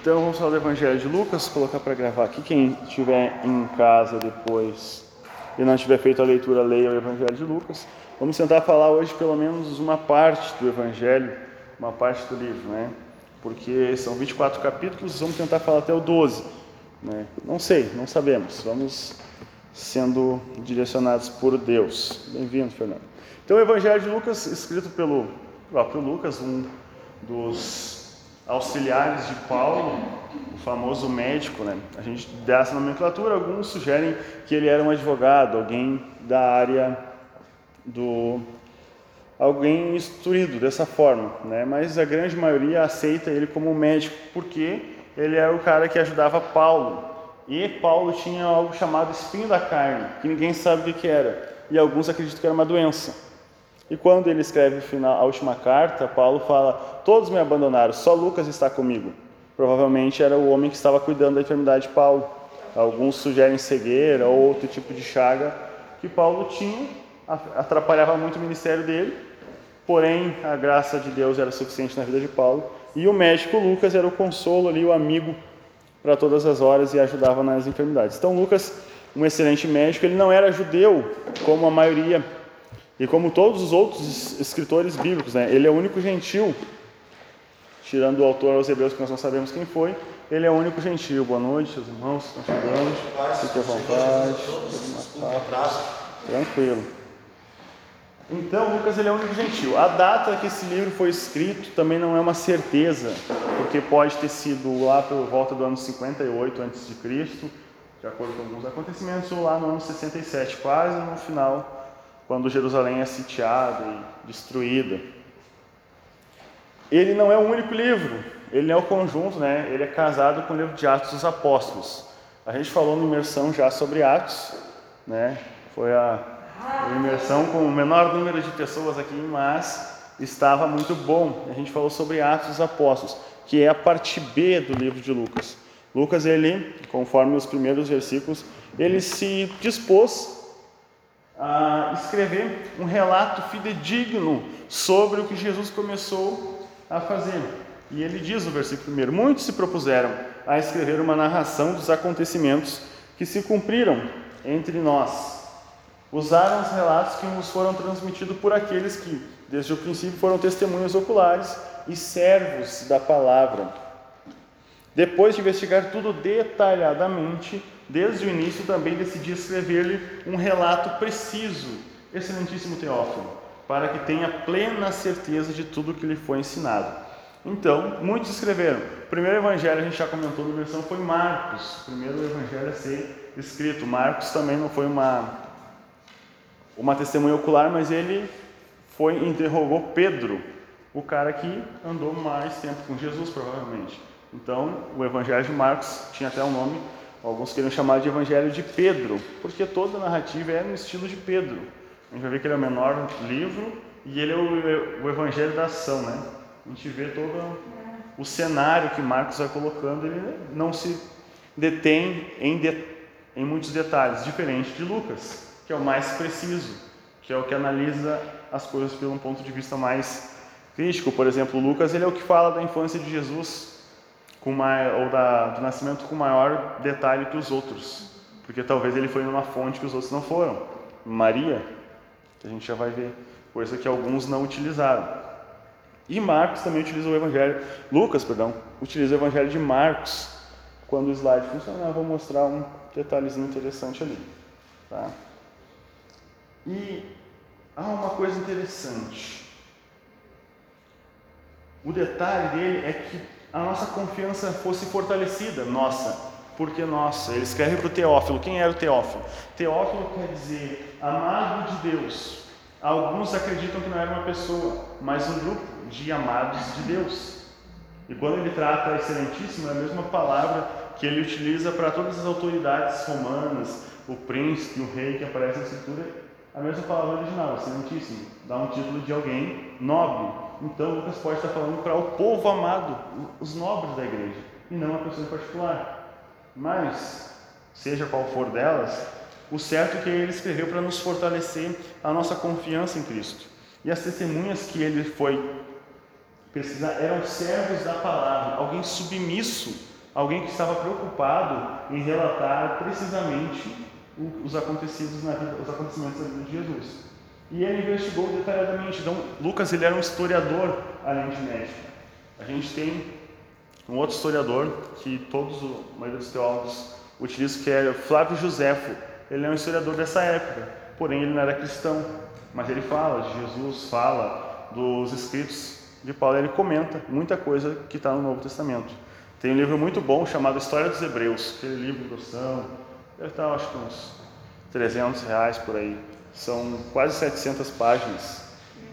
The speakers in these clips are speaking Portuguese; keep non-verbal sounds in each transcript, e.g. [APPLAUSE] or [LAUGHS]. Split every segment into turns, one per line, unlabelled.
Então vamos falar do Evangelho de Lucas, colocar para gravar aqui. Quem estiver em casa depois e não tiver feito a leitura, leia o Evangelho de Lucas. Vamos tentar falar hoje pelo menos uma parte do Evangelho, uma parte do livro, né? Porque são 24 capítulos, vamos tentar falar até o 12. Né? Não sei, não sabemos. Vamos sendo direcionados por Deus. Bem-vindo, Fernando. Então, o Evangelho de Lucas, escrito pelo próprio Lucas, um dos auxiliares de Paulo, o famoso médico, né? A gente dá essa nomenclatura, alguns sugerem que ele era um advogado, alguém da área do alguém instruído dessa forma, né? Mas a grande maioria aceita ele como médico porque ele era o cara que ajudava Paulo. E Paulo tinha algo chamado espinho da carne, que ninguém sabe o que era, e alguns acreditam que era uma doença. E quando ele escreve a última carta, Paulo fala: Todos me abandonaram, só Lucas está comigo. Provavelmente era o homem que estava cuidando da enfermidade de Paulo. Alguns sugerem cegueira ou outro tipo de chaga que Paulo tinha, atrapalhava muito o ministério dele, porém a graça de Deus era suficiente na vida de Paulo. E o médico Lucas era o consolo ali, o amigo para todas as horas e ajudava nas enfermidades. Então, Lucas, um excelente médico, ele não era judeu, como a maioria e como todos os outros escritores bíblicos, né? ele é o único gentil, tirando o autor aos Hebreus, que nós não sabemos quem foi, ele é o único gentil. Boa noite, seus irmãos, estão chegando, fiquem à vontade, tranquilo. Então, Lucas ele é o único gentil. A data que esse livro foi escrito também não é uma certeza, porque pode ter sido lá por volta do ano 58 a.C., de acordo com alguns acontecimentos, ou lá no ano 67, quase no final quando Jerusalém é sitiada e destruída. Ele não é o único livro, ele é o conjunto, né? Ele é casado com o livro de Atos dos Apóstolos. A gente falou na imersão já sobre Atos, né? Foi a imersão com o menor número de pessoas aqui, mas estava muito bom. A gente falou sobre Atos dos Apóstolos, que é a parte B do livro de Lucas. Lucas, ele, conforme os primeiros versículos, ele se dispôs a escrever um relato fidedigno sobre o que Jesus começou a fazer. E ele diz no versículo 1: Muitos se propuseram a escrever uma narração dos acontecimentos que se cumpriram entre nós. Usaram os relatos que nos foram transmitidos por aqueles que, desde o princípio, foram testemunhas oculares e servos da palavra. Depois de investigar tudo detalhadamente, desde o início também decidi escrever-lhe um relato preciso, excelentíssimo Teófilo, para que tenha plena certeza de tudo que lhe foi ensinado. Então, muitos escreveram. O primeiro evangelho, a gente já comentou na versão, foi Marcos. O primeiro evangelho a ser escrito. Marcos também não foi uma, uma testemunha ocular, mas ele foi interrogou Pedro, o cara que andou mais tempo com Jesus, provavelmente. Então, o evangelho de Marcos tinha até um nome Alguns queriam chamar de Evangelho de Pedro, porque toda a narrativa é no estilo de Pedro. A gente vai ver que ele é o menor livro e ele é o, o Evangelho da ação, né? A gente vê todo o cenário que Marcos vai colocando, ele não se detém em, de, em muitos detalhes, diferente de Lucas, que é o mais preciso, que é o que analisa as coisas pelo ponto de vista mais crítico. Por exemplo, Lucas ele é o que fala da infância de Jesus, com ou da, do nascimento com maior detalhe que os outros, porque talvez ele foi numa fonte que os outros não foram. Maria, a gente já vai ver, coisa que alguns não utilizaram. E Marcos também utiliza o Evangelho, Lucas, perdão, utiliza o Evangelho de Marcos. Quando o slide funcionar, eu vou mostrar um detalhezinho interessante ali. Tá? E há uma coisa interessante. O detalhe dele é que a nossa confiança fosse fortalecida, nossa, porque nossa. Ele escreve para o Teófilo. Quem era o Teófilo? Teófilo quer dizer amado de Deus. Alguns acreditam que não era uma pessoa, mas um grupo de amados de Deus. E quando ele trata excelentíssimo, é a mesma palavra que ele utiliza para todas as autoridades romanas, o príncipe, o rei que aparece na escritura, a mesma palavra original, excelentíssimo. Dá um título de alguém nobre, então Lucas pode estar falando para o povo amado, os nobres da igreja, e não a pessoa em particular. Mas, seja qual for delas, o certo é que ele escreveu para nos fortalecer a nossa confiança em Cristo. E as testemunhas que ele foi pesquisar, eram servos da palavra, alguém submisso, alguém que estava preocupado em relatar precisamente os acontecidos na vida, os acontecimentos na vida de Jesus. E ele investigou detalhadamente. Então, Lucas ele era um historiador além de médico. A gente tem um outro historiador que todos, a maioria dos teólogos utilizam, que é Flávio Joséfo. Ele é um historiador dessa época, porém ele não era cristão. Mas ele fala de Jesus, fala dos escritos de Paulo, ele comenta muita coisa que está no Novo Testamento. Tem um livro muito bom chamado História dos Hebreus, aquele livro grossão, deve estar acho que uns 300 reais por aí. São quase 700 páginas,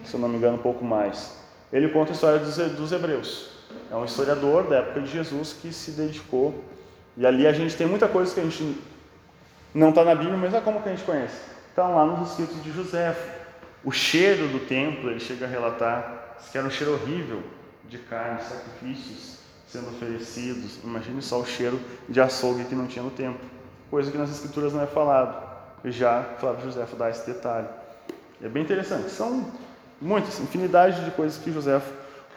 se eu não me engano, um pouco mais. Ele conta a história dos hebreus. É um historiador da época de Jesus que se dedicou. E ali a gente tem muita coisa que a gente não está na Bíblia, mas é como que a gente conhece. Estão lá nos escritos de José. O cheiro do templo, ele chega a relatar que era um cheiro horrível de carne, sacrifícios sendo oferecidos. Imagine só o cheiro de açougue que não tinha no templo. Coisa que nas escrituras não é falado. Já Flávio José dá esse detalhe. É bem interessante. São muitas, infinidade de coisas que José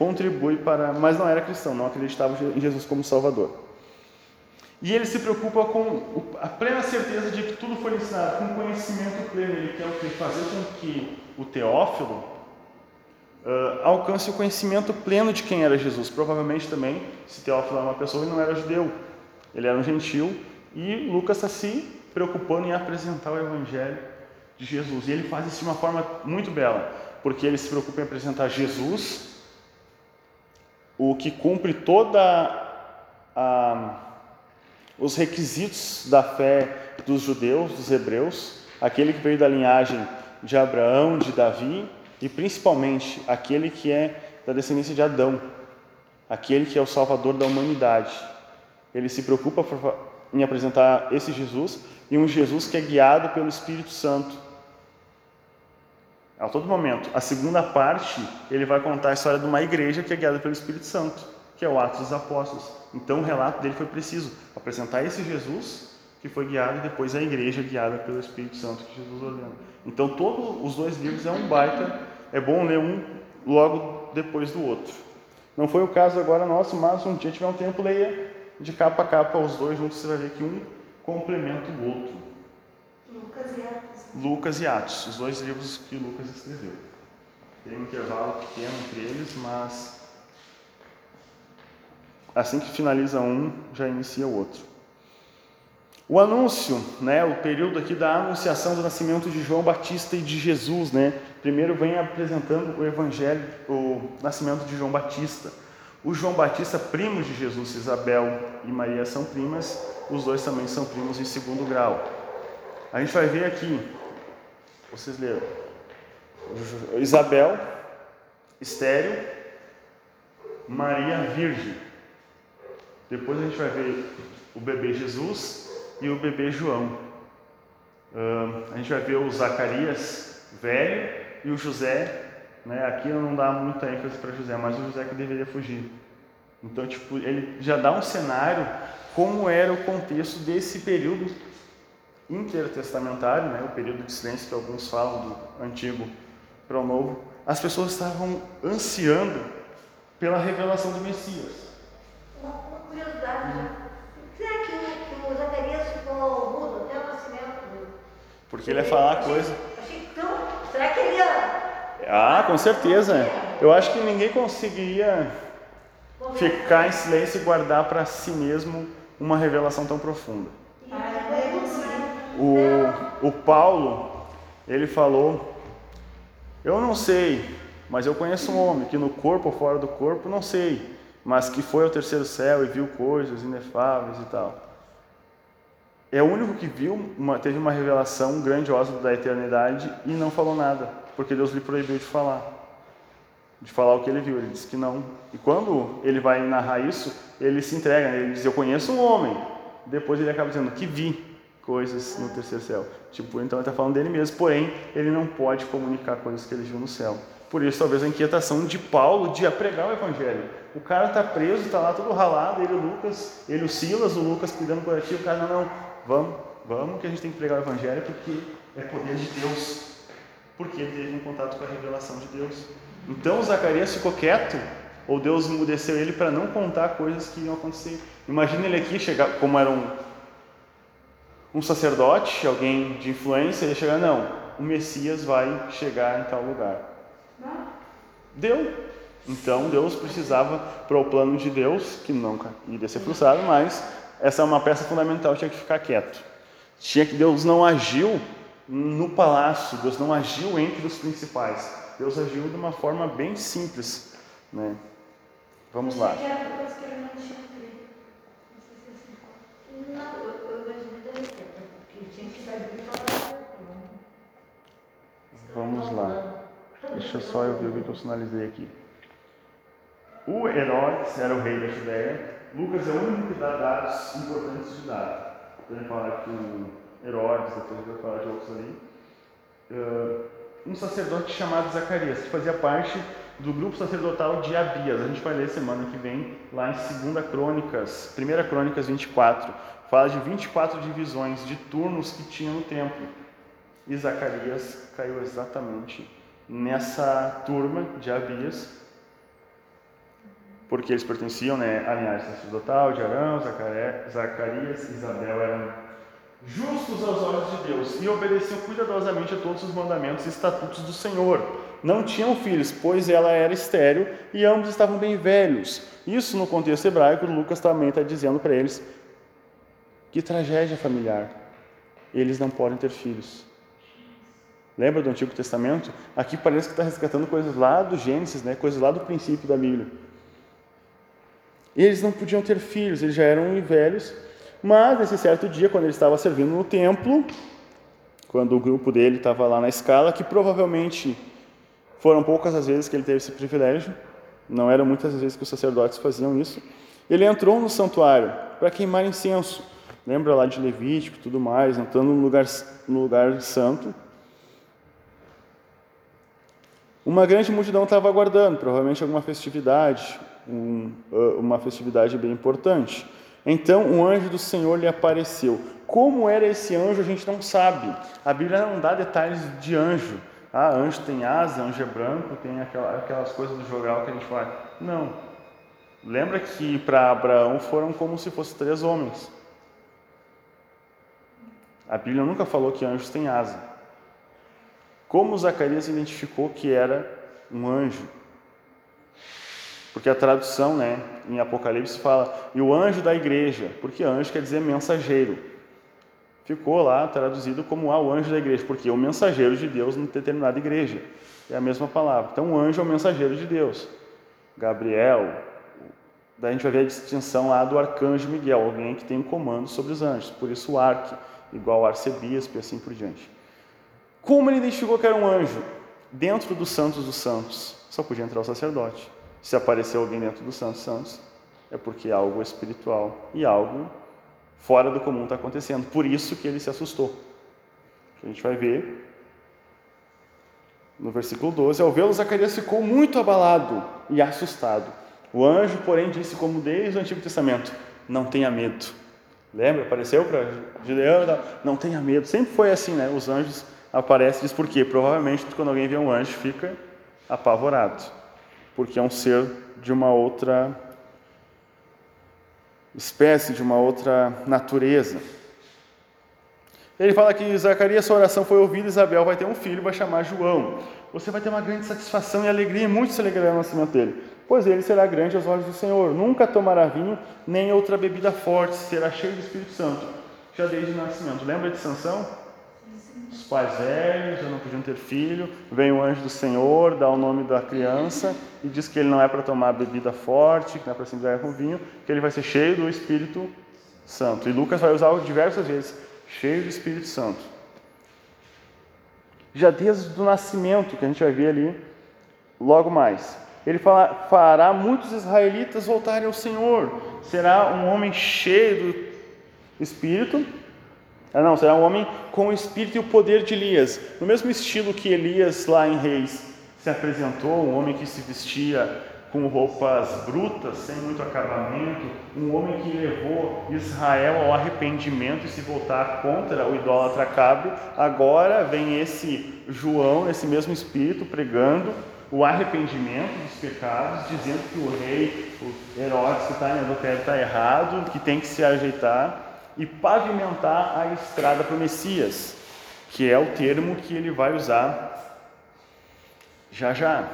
contribui para, mas não era cristão, não acreditava em Jesus como Salvador. E ele se preocupa com a plena certeza de que tudo foi ensinado, com conhecimento pleno. Ele quer o que? Fazer com que o Teófilo uh, alcance o conhecimento pleno de quem era Jesus. Provavelmente também, se Teófilo era uma pessoa, ele não era judeu, ele era um gentil. E Lucas está se preocupando em apresentar o Evangelho de Jesus. E ele faz isso de uma forma muito bela, porque ele se preocupa em apresentar Jesus, o que cumpre toda a os requisitos da fé dos judeus, dos hebreus, aquele que veio da linhagem de Abraão, de Davi e principalmente aquele que é da descendência de Adão, aquele que é o salvador da humanidade. Ele se preocupa em apresentar esse Jesus e um Jesus que é guiado pelo Espírito Santo. A todo momento. A segunda parte, ele vai contar a história de uma igreja que é guiada pelo Espírito Santo, que é o Atos dos Apóstolos. Então o relato dele foi preciso, apresentar esse Jesus que foi guiado e depois a igreja guiada pelo Espírito Santo que Jesus ordena. Então todos os dois livros é um baita, é bom ler um logo depois do outro. Não foi o caso agora nosso, mas um dia tiver um tempo, leia de capa a capa os dois juntos, você vai ver que um complementa o outro.
Lucas e.
Lucas e Atos, os dois livros que Lucas escreveu. Tem um intervalo pequeno entre eles, mas Assim que finaliza um, já inicia o outro. O anúncio, né, o período aqui da anunciação do nascimento de João Batista e de Jesus, né? Primeiro vem apresentando o evangelho, o nascimento de João Batista. O João Batista, primo de Jesus, Isabel e Maria são primas, os dois também são primos em segundo grau. A gente vai ver aqui, vocês leram, Isabel, estéreo, Maria virgem. Depois a gente vai ver o bebê Jesus e o bebê João. Uh, a gente vai ver o Zacarias velho e o José. Né? Aqui não dá muita ênfase para José, mas o José que deveria fugir. Então, tipo, ele já dá um cenário como era o contexto desse período intertestamentário, né? o período de silêncio que alguns falam do Antigo para o Novo. As pessoas estavam ansiando pela revelação do Messias
curiosidade. Será que o, que o Zacarias ficou mudo até o nascimento?
Porque ele ia falar
achei,
coisa.
Achei tão. Será que ele ia.
Ah, com certeza. Eu acho que ninguém conseguiria ficar em silêncio e guardar para si mesmo uma revelação tão profunda. O, o Paulo, ele falou: Eu não sei, mas eu conheço um homem que no corpo ou fora do corpo, não sei mas que foi ao terceiro céu e viu coisas inefáveis e tal. É o único que viu, uma, teve uma revelação grandiosa da eternidade e não falou nada, porque Deus lhe proibiu de falar, de falar o que ele viu. Ele disse que não. E quando ele vai narrar isso, ele se entrega, né? ele diz: Eu conheço um homem. Depois ele acaba dizendo que vi coisas no terceiro céu. Tipo, então ele está falando dele mesmo, porém ele não pode comunicar coisas que ele viu no céu. Por isso, talvez a inquietação de Paulo de pregar o evangelho. O cara está preso, está lá todo ralado, ele o Lucas, ele o Silas, o Lucas cuidando por aqui, o cara, não, não, vamos, vamos que a gente tem que pregar o Evangelho porque é poder de Deus, porque ele teve um contato com a revelação de Deus. Então Zacarias ficou quieto, ou Deus emudeceu ele para não contar coisas que iam acontecer. Imagina ele aqui chegar, como era um, um sacerdote, alguém de influência, ele chegar, não, o Messias vai chegar em tal lugar. Deu. Então Deus precisava, para o plano de Deus, que nunca iria ser frustrado, mas essa é uma peça fundamental, tinha que ficar quieto. Tinha que Deus não agiu no palácio, Deus não agiu entre os principais. Deus agiu de uma forma bem simples, né? Vamos lá.
Não,
Vamos lá. Deixa só eu ver o que eu sinalizei aqui. O Herodes era o rei da Judéia. Lucas é o único que dá dados importantes de dados. Ele fala que o Herodes, depois vai falar de outros ali. Uh, um sacerdote chamado Zacarias, que fazia parte do grupo sacerdotal de Abias. A gente vai ler semana que vem, lá em 2 Crônicas, 1 Crônicas 24. Fala de 24 divisões de turnos que tinha no templo. E Zacarias caiu exatamente nessa turma de Abias, porque eles pertenciam né, à linhagem sacerdotal de Arão, Zacarias e Isabel eram justos aos olhos de Deus e obedeciam cuidadosamente a todos os mandamentos e estatutos do Senhor. Não tinham filhos, pois ela era estéril e ambos estavam bem velhos. Isso no contexto hebraico, Lucas também está dizendo para eles que tragédia familiar. Eles não podem ter filhos. Lembra do Antigo Testamento? Aqui parece que está resgatando coisas lá do Gênesis, né? coisas lá do princípio da Bíblia. Eles não podiam ter filhos, eles já eram velhos, mas nesse certo dia, quando ele estava servindo no templo, quando o grupo dele estava lá na escala, que provavelmente foram poucas as vezes que ele teve esse privilégio, não eram muitas as vezes que os sacerdotes faziam isso, ele entrou no santuário para queimar incenso. Lembra lá de Levítico e tudo mais, entrando no lugar, no lugar santo. Uma grande multidão estava aguardando, provavelmente alguma festividade, um, uma festividade bem importante. Então um anjo do Senhor lhe apareceu. Como era esse anjo, a gente não sabe. A Bíblia não dá detalhes de anjo. Ah, anjo tem asa, anjo é branco, tem aquelas coisas do jogal que a gente fala. Não. Lembra que para Abraão foram como se fossem três homens. A Bíblia nunca falou que anjos têm asa. Como Zacarias identificou que era um anjo? Porque a tradução, né, em Apocalipse fala, e o anjo da igreja, porque anjo quer dizer mensageiro. Ficou lá traduzido como ah, o anjo da igreja, porque é o mensageiro de Deus em determinada igreja. É a mesma palavra. Então, o anjo é o mensageiro de Deus. Gabriel, daí a gente vai ver a distinção lá do arcanjo Miguel, alguém que tem um comando sobre os anjos. Por isso, o arque, igual arcebispo e assim por diante. Como ele identificou que era um anjo? Dentro dos santos dos santos, só podia entrar o sacerdote. Se apareceu alguém dentro dos santos santos, é porque algo espiritual e algo fora do comum está acontecendo. Por isso que ele se assustou. A gente vai ver no versículo 12: Ao vê-lo, Zacarias ficou muito abalado e assustado. O anjo, porém, disse, como desde o Antigo Testamento: Não tenha medo. Lembra? Apareceu para Gideão? Não tenha medo. Sempre foi assim, né? Os anjos aparecem, diz por quê? Provavelmente quando alguém vê um anjo fica apavorado porque é um ser de uma outra espécie, de uma outra natureza. Ele fala que Zacarias, sua oração foi ouvida, Isabel vai ter um filho, vai chamar João. Você vai ter uma grande satisfação e alegria, muito se alegrará no nascimento dele, pois ele será grande aos olhos do Senhor. Nunca tomará vinho, nem outra bebida forte, será cheio do Espírito Santo, já desde o nascimento. Lembra de Sansão? Os pais velhos já não podiam ter filho, vem o anjo do Senhor, dá o nome da criança e diz que ele não é para tomar bebida forte, que não é para se embriagar com vinho, que ele vai ser cheio do Espírito Santo. E Lucas vai usar diversas vezes, cheio do Espírito Santo. Já desde o nascimento, que a gente vai ver ali logo mais. Ele fala, fará muitos israelitas voltarem ao Senhor. Será um homem cheio do Espírito ah, não, será um homem com o espírito e o poder de Elias. No mesmo estilo que Elias, lá em Reis, se apresentou, um homem que se vestia com roupas brutas, sem muito acabamento, um homem que levou Israel ao arrependimento e se voltar contra o idólatra Cabe. Agora vem esse João, esse mesmo espírito, pregando o arrependimento dos pecados, dizendo que o rei, o Herodes que está em adultério está errado, que tem que se ajeitar, e pavimentar a estrada para o Messias, que é o termo que ele vai usar já já.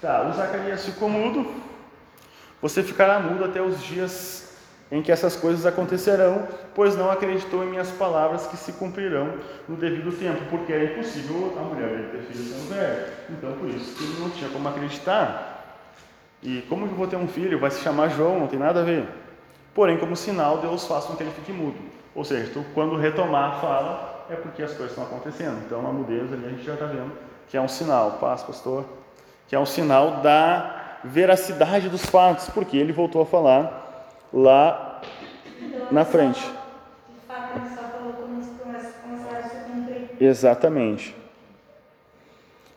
Tá, o Zacarias ficou mudo. Você ficará mudo até os dias em que essas coisas acontecerão, pois não acreditou em minhas palavras que se cumprirão no devido tempo, porque era impossível a mulher ter filho sendo velho. Então, por isso que ele não tinha como acreditar. E como que eu vou ter um filho? Vai se chamar João, não tem nada a ver. Porém, como sinal, Deus faz com que ele fique mudo. Ou seja, quando retomar a fala, é porque as coisas estão acontecendo. Então, a mudez ali a gente já está vendo que é um sinal, paz, pastor, que é um sinal da veracidade dos fatos, porque ele voltou a falar lá na frente. Exatamente.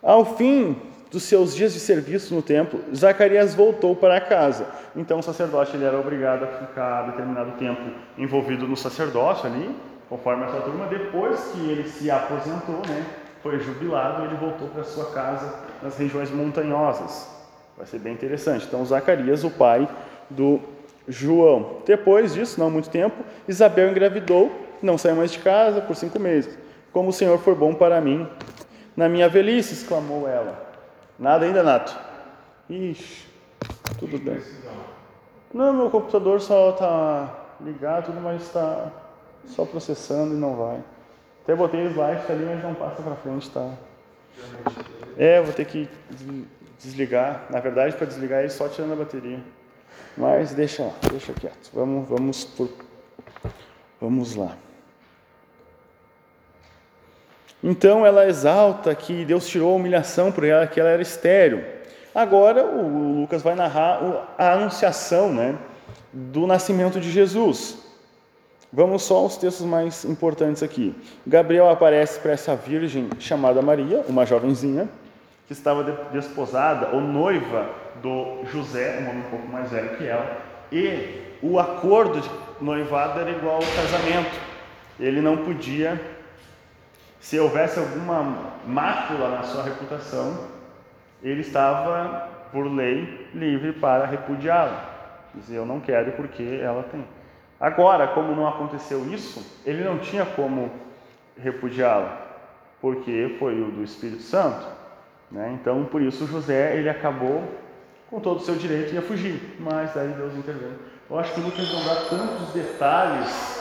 Ao fim dos seus dias de serviço no templo, Zacarias voltou para casa. Então o sacerdote ele era obrigado a ficar determinado tempo envolvido no sacerdócio ali, conforme a sua turma. Depois que ele se aposentou, né, foi jubilado, ele voltou para sua casa nas regiões montanhosas. Vai ser bem interessante. Então Zacarias, o pai do João. Depois disso, não muito tempo, Isabel engravidou, não saiu mais de casa por cinco meses. Como o Senhor foi bom para mim. Na minha velhice, exclamou ela. Nada ainda, Nato? Ixi, tudo bem. Não, meu computador só está ligado, tudo, mas está só processando e não vai. Até botei o slide ali, mas não passa para frente, tá? É, vou ter que desligar. Na verdade, para desligar ele só tirando a bateria. Mas deixa lá, deixa quieto. Vamos, vamos, por, vamos lá. Então ela exalta que Deus tirou a humilhação por ela, que ela era estéril. Agora o Lucas vai narrar a anunciação né, do nascimento de Jesus. Vamos só aos textos mais importantes aqui. Gabriel aparece para essa virgem chamada Maria, uma jovenzinha, que estava desposada ou noiva do José, um homem um pouco mais velho que ela, e o acordo de noivado era igual ao casamento. Ele não podia, se houvesse alguma mácula na sua reputação, ele estava, por lei, livre para repudiá-la. Dizer, eu não quero porque ela tem. Agora, como não aconteceu isso, ele não tinha como repudiá-la, porque foi o do Espírito Santo. Né? Então, por isso, José ele acabou com todo o seu direito ia fugir, mas aí Deus interveio. Eu acho que Lucas não dá tantos detalhes.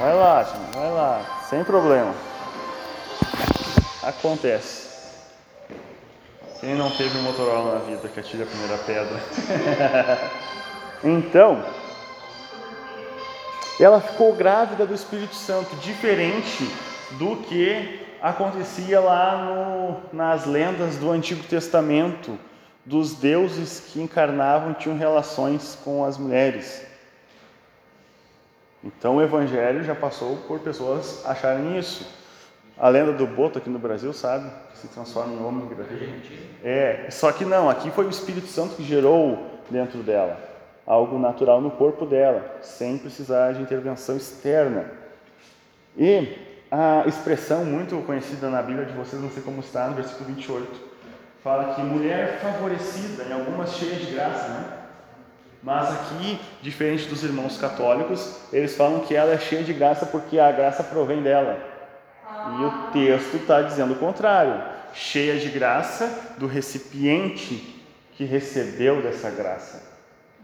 Vai lá, gente, vai lá, sem problema. Acontece. Quem não teve um Motorola na vida que atire a primeira pedra? [LAUGHS] então, ela ficou grávida do Espírito Santo, diferente do que acontecia lá no, nas lendas do Antigo Testamento, dos deuses que encarnavam tinham relações com as mulheres. Então o Evangelho já passou por pessoas acharem isso. A lenda do Boto aqui no Brasil, sabe? Que se transforma em homem gravído. É, só que não, aqui foi o Espírito Santo que gerou dentro dela algo natural no corpo dela, sem precisar de intervenção externa. E a expressão muito conhecida na Bíblia de vocês, não sei como está, no versículo 28, fala que mulher favorecida, em algumas cheias de graça, né? Mas aqui, diferente dos irmãos católicos, eles falam que ela é cheia de graça porque a graça provém dela. E o texto está dizendo o contrário. Cheia de graça do recipiente que recebeu dessa graça.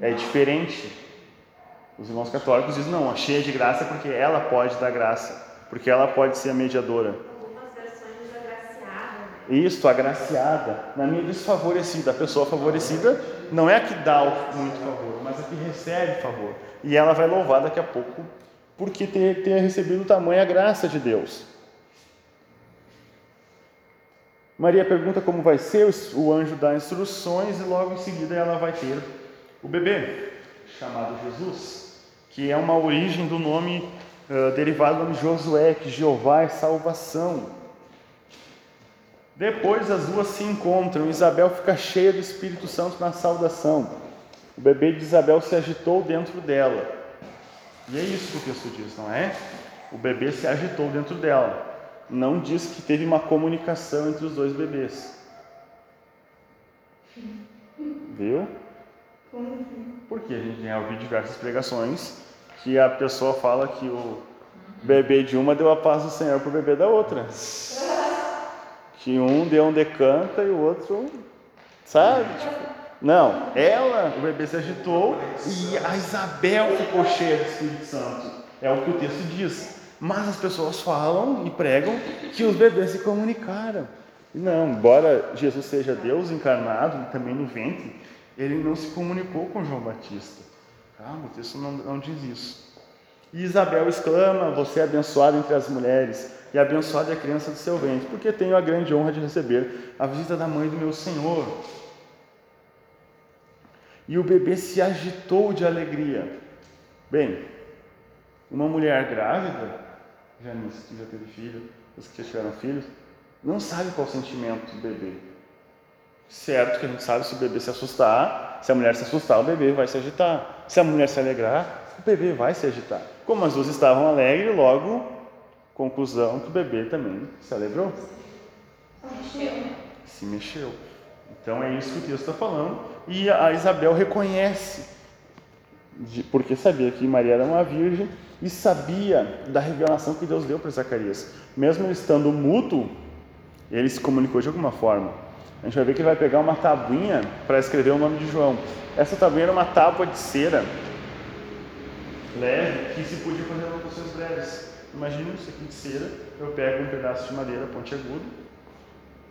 É diferente. Os irmãos católicos dizem, não, a cheia de graça é porque ela pode dar graça, porque ela pode ser a mediadora. Isso, agraciada. Na minha desfavorecida. A pessoa favorecida não é a que dá muito favor, mas a que recebe favor. E ela vai louvar daqui a pouco porque ter, ter recebido tamanha graça de Deus. Maria pergunta como vai ser, o anjo dá instruções e logo em seguida ela vai ter o bebê, chamado Jesus, que é uma origem do nome uh, derivado do nome Josué, que Jeová é salvação. Depois as duas se encontram, Isabel fica cheia do Espírito Santo na saudação. O bebê de Isabel se agitou dentro dela. E é isso que o texto diz, não é? O bebê se agitou dentro dela. Não diz que teve uma comunicação entre os dois bebês. Viu? Porque a gente já ouviu diversas pregações que a pessoa fala que o bebê de uma deu a paz do Senhor para o bebê da outra. Que um deu um decanta e o outro, sabe? Tipo, não, ela, o bebê se agitou e a Isabel ficou cheia do Espírito Santo. É o que o texto diz. Mas as pessoas falam e pregam que os bebês se comunicaram. Não, embora Jesus seja Deus encarnado também no ventre, ele não se comunicou com João Batista. Calma, o texto não, não diz isso. E Isabel exclama: Você é abençoada entre as mulheres, e abençoada é a criança do seu ventre, porque tenho a grande honra de receber a visita da mãe do meu Senhor. E o bebê se agitou de alegria. Bem, uma mulher grávida, já, já teve filho, os que já tiveram filhos, não sabe qual é o sentimento do bebê. Certo que a gente sabe se o bebê se assustar, se a mulher se assustar, o bebê vai se agitar. Se a mulher se alegrar, o bebê vai se agitar. Como as duas estavam alegres, logo, conclusão que o bebê também se alegrou. Se mexeu. Se mexeu. Então é isso que o texto está falando. E a Isabel reconhece, porque sabia que Maria era uma virgem e sabia da revelação que Deus deu para Zacarias. Mesmo ele estando mútuo, ele se comunicou de alguma forma. A gente vai ver que ele vai pegar uma tabuinha para escrever o nome de João. Essa tabuinha era uma tábua de cera leve que se podia fazer anotações breves. Imagina isso aqui de cera, eu pego um pedaço de madeira pontiagudo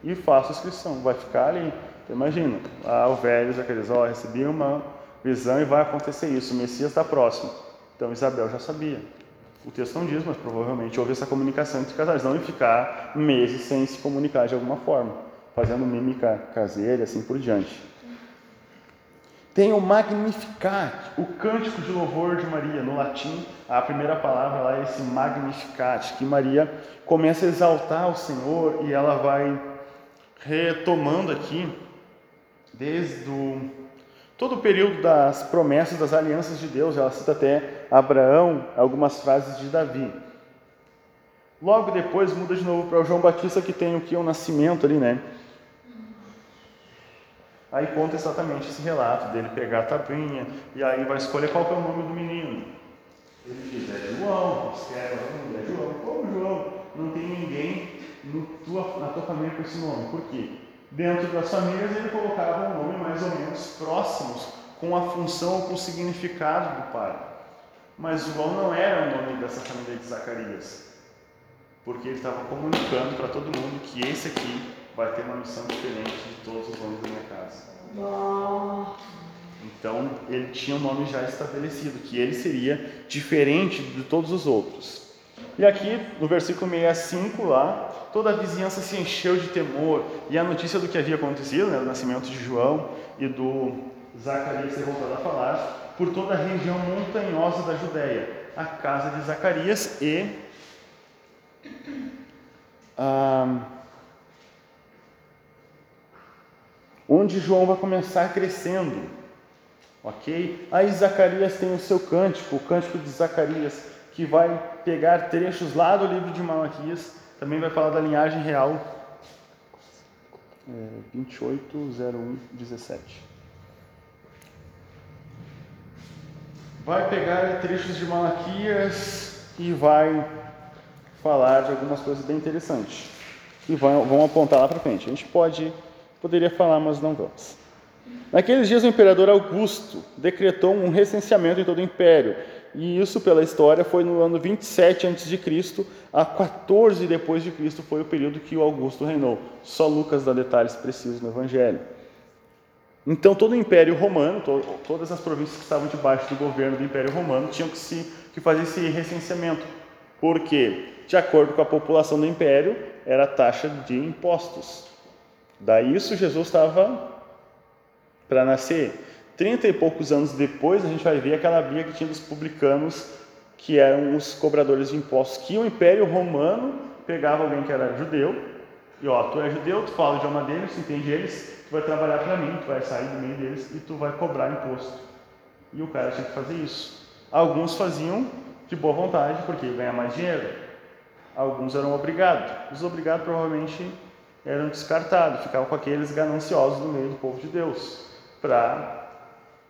e faço a inscrição. Vai ficar ali. Então, imagina, ah, o velho Zacarias, ó, recebi uma visão e vai acontecer isso. O Messias está próximo. Então Isabel já sabia. O texto não diz, mas provavelmente houve essa comunicação entre casais, não ia ficar meses sem se comunicar de alguma forma, fazendo mímica caseira, assim por diante. Tem o Magnificat, o cântico de louvor de Maria. No latim, a primeira palavra lá é esse Magnificat, que Maria começa a exaltar o Senhor e ela vai retomando aqui, desde o, todo o período das promessas, das alianças de Deus. Ela cita até Abraão, algumas frases de Davi. Logo depois muda de novo para o João Batista, que tem o que? O nascimento ali, né? Aí conta exatamente esse relato dele pegar a tabuinha e aí vai escolher qual é o nome do menino. Ele diz, é João, escreve é João. Como João? Não tem ninguém tua, na tua família com esse nome. Por quê? Dentro das famílias ele colocava um nome mais ou menos próximos com a função ou com o significado do pai. Mas João não era o nome dessa família de Zacarias, porque ele estava comunicando para todo mundo que esse aqui vai ter uma missão diferente de todos os homens da minha casa. Então ele tinha um nome já estabelecido, que ele seria diferente de todos os outros. E aqui no versículo 65 lá, toda a vizinhança se encheu de temor e a notícia do que havia acontecido, né, do nascimento de João e do Zacarias ter voltado a falar, por toda a região montanhosa da Judéia, a casa de Zacarias e ah, onde João vai começar crescendo. Ok? Aí Zacarias tem o seu cântico, o cântico de Zacarias, que vai pegar trechos lá do livro de Malaquias, também vai falar da linhagem real. É, 28, 01, 17. Vai pegar trechos de Malaquias e vai falar de algumas coisas bem interessantes. E vão, vão apontar lá para frente. A gente pode Poderia falar, mas não vamos. Naqueles dias, o imperador Augusto decretou um recenseamento em todo o império, e isso, pela história, foi no ano 27 a.C., a 14 depois de Cristo foi o período que o Augusto reinou. Só Lucas dá detalhes precisos no Evangelho. Então, todo o Império Romano, todas as províncias que estavam debaixo do governo do Império Romano, tinham que, se, que fazer esse recenseamento. Porque, de acordo com a população do Império, era a taxa de impostos. Daí isso Jesus estava para nascer. Trinta e poucos anos depois, a gente vai ver aquela briga que tinha dos publicanos, que eram os cobradores de impostos, que o Império Romano pegava alguém que era judeu, e ó, tu é judeu, tu fala o idioma deles, tu entende eles, tu vai trabalhar para mim, tu vai sair do meio deles e tu vai cobrar imposto. E o cara tinha que fazer isso. Alguns faziam de boa vontade, porque ganha mais dinheiro. Alguns eram obrigados. Os obrigados provavelmente eram descartados, ficavam com aqueles gananciosos no meio do povo de Deus, para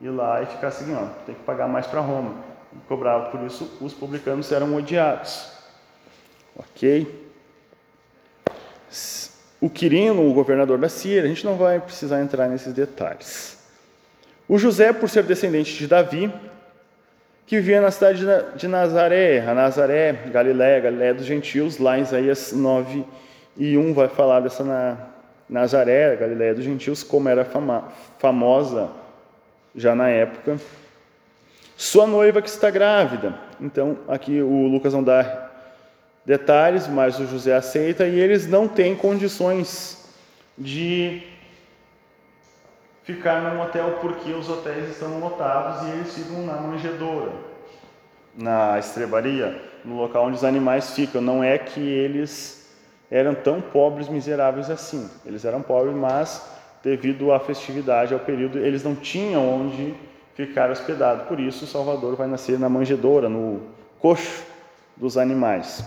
ir lá e ficar assim, ó, tem que pagar mais para Roma. E cobrava por isso, os publicanos eram odiados. Ok? O Quirino, o governador da Síria, a gente não vai precisar entrar nesses detalhes. O José, por ser descendente de Davi, que vivia na cidade de Nazaré, a Nazaré, Galiléia, Galiléia dos gentios, lá em Isaías 9 e 1 vai falar dessa na Nazaré, Galiléia dos gentios, como era fama, famosa já na época. Sua noiva que está grávida. Então, aqui o Lucas não dá detalhes, mas o José aceita e eles não têm condições de ficar num hotel porque os hotéis estão lotados e eles ficam na manjedoura, na estrebaria, no local onde os animais ficam. Não é que eles eram tão pobres, miseráveis assim. Eles eram pobres, mas devido à festividade, ao período, eles não tinham onde ficar hospedados. Por isso, o Salvador vai nascer na manjedoura, no coxo dos animais.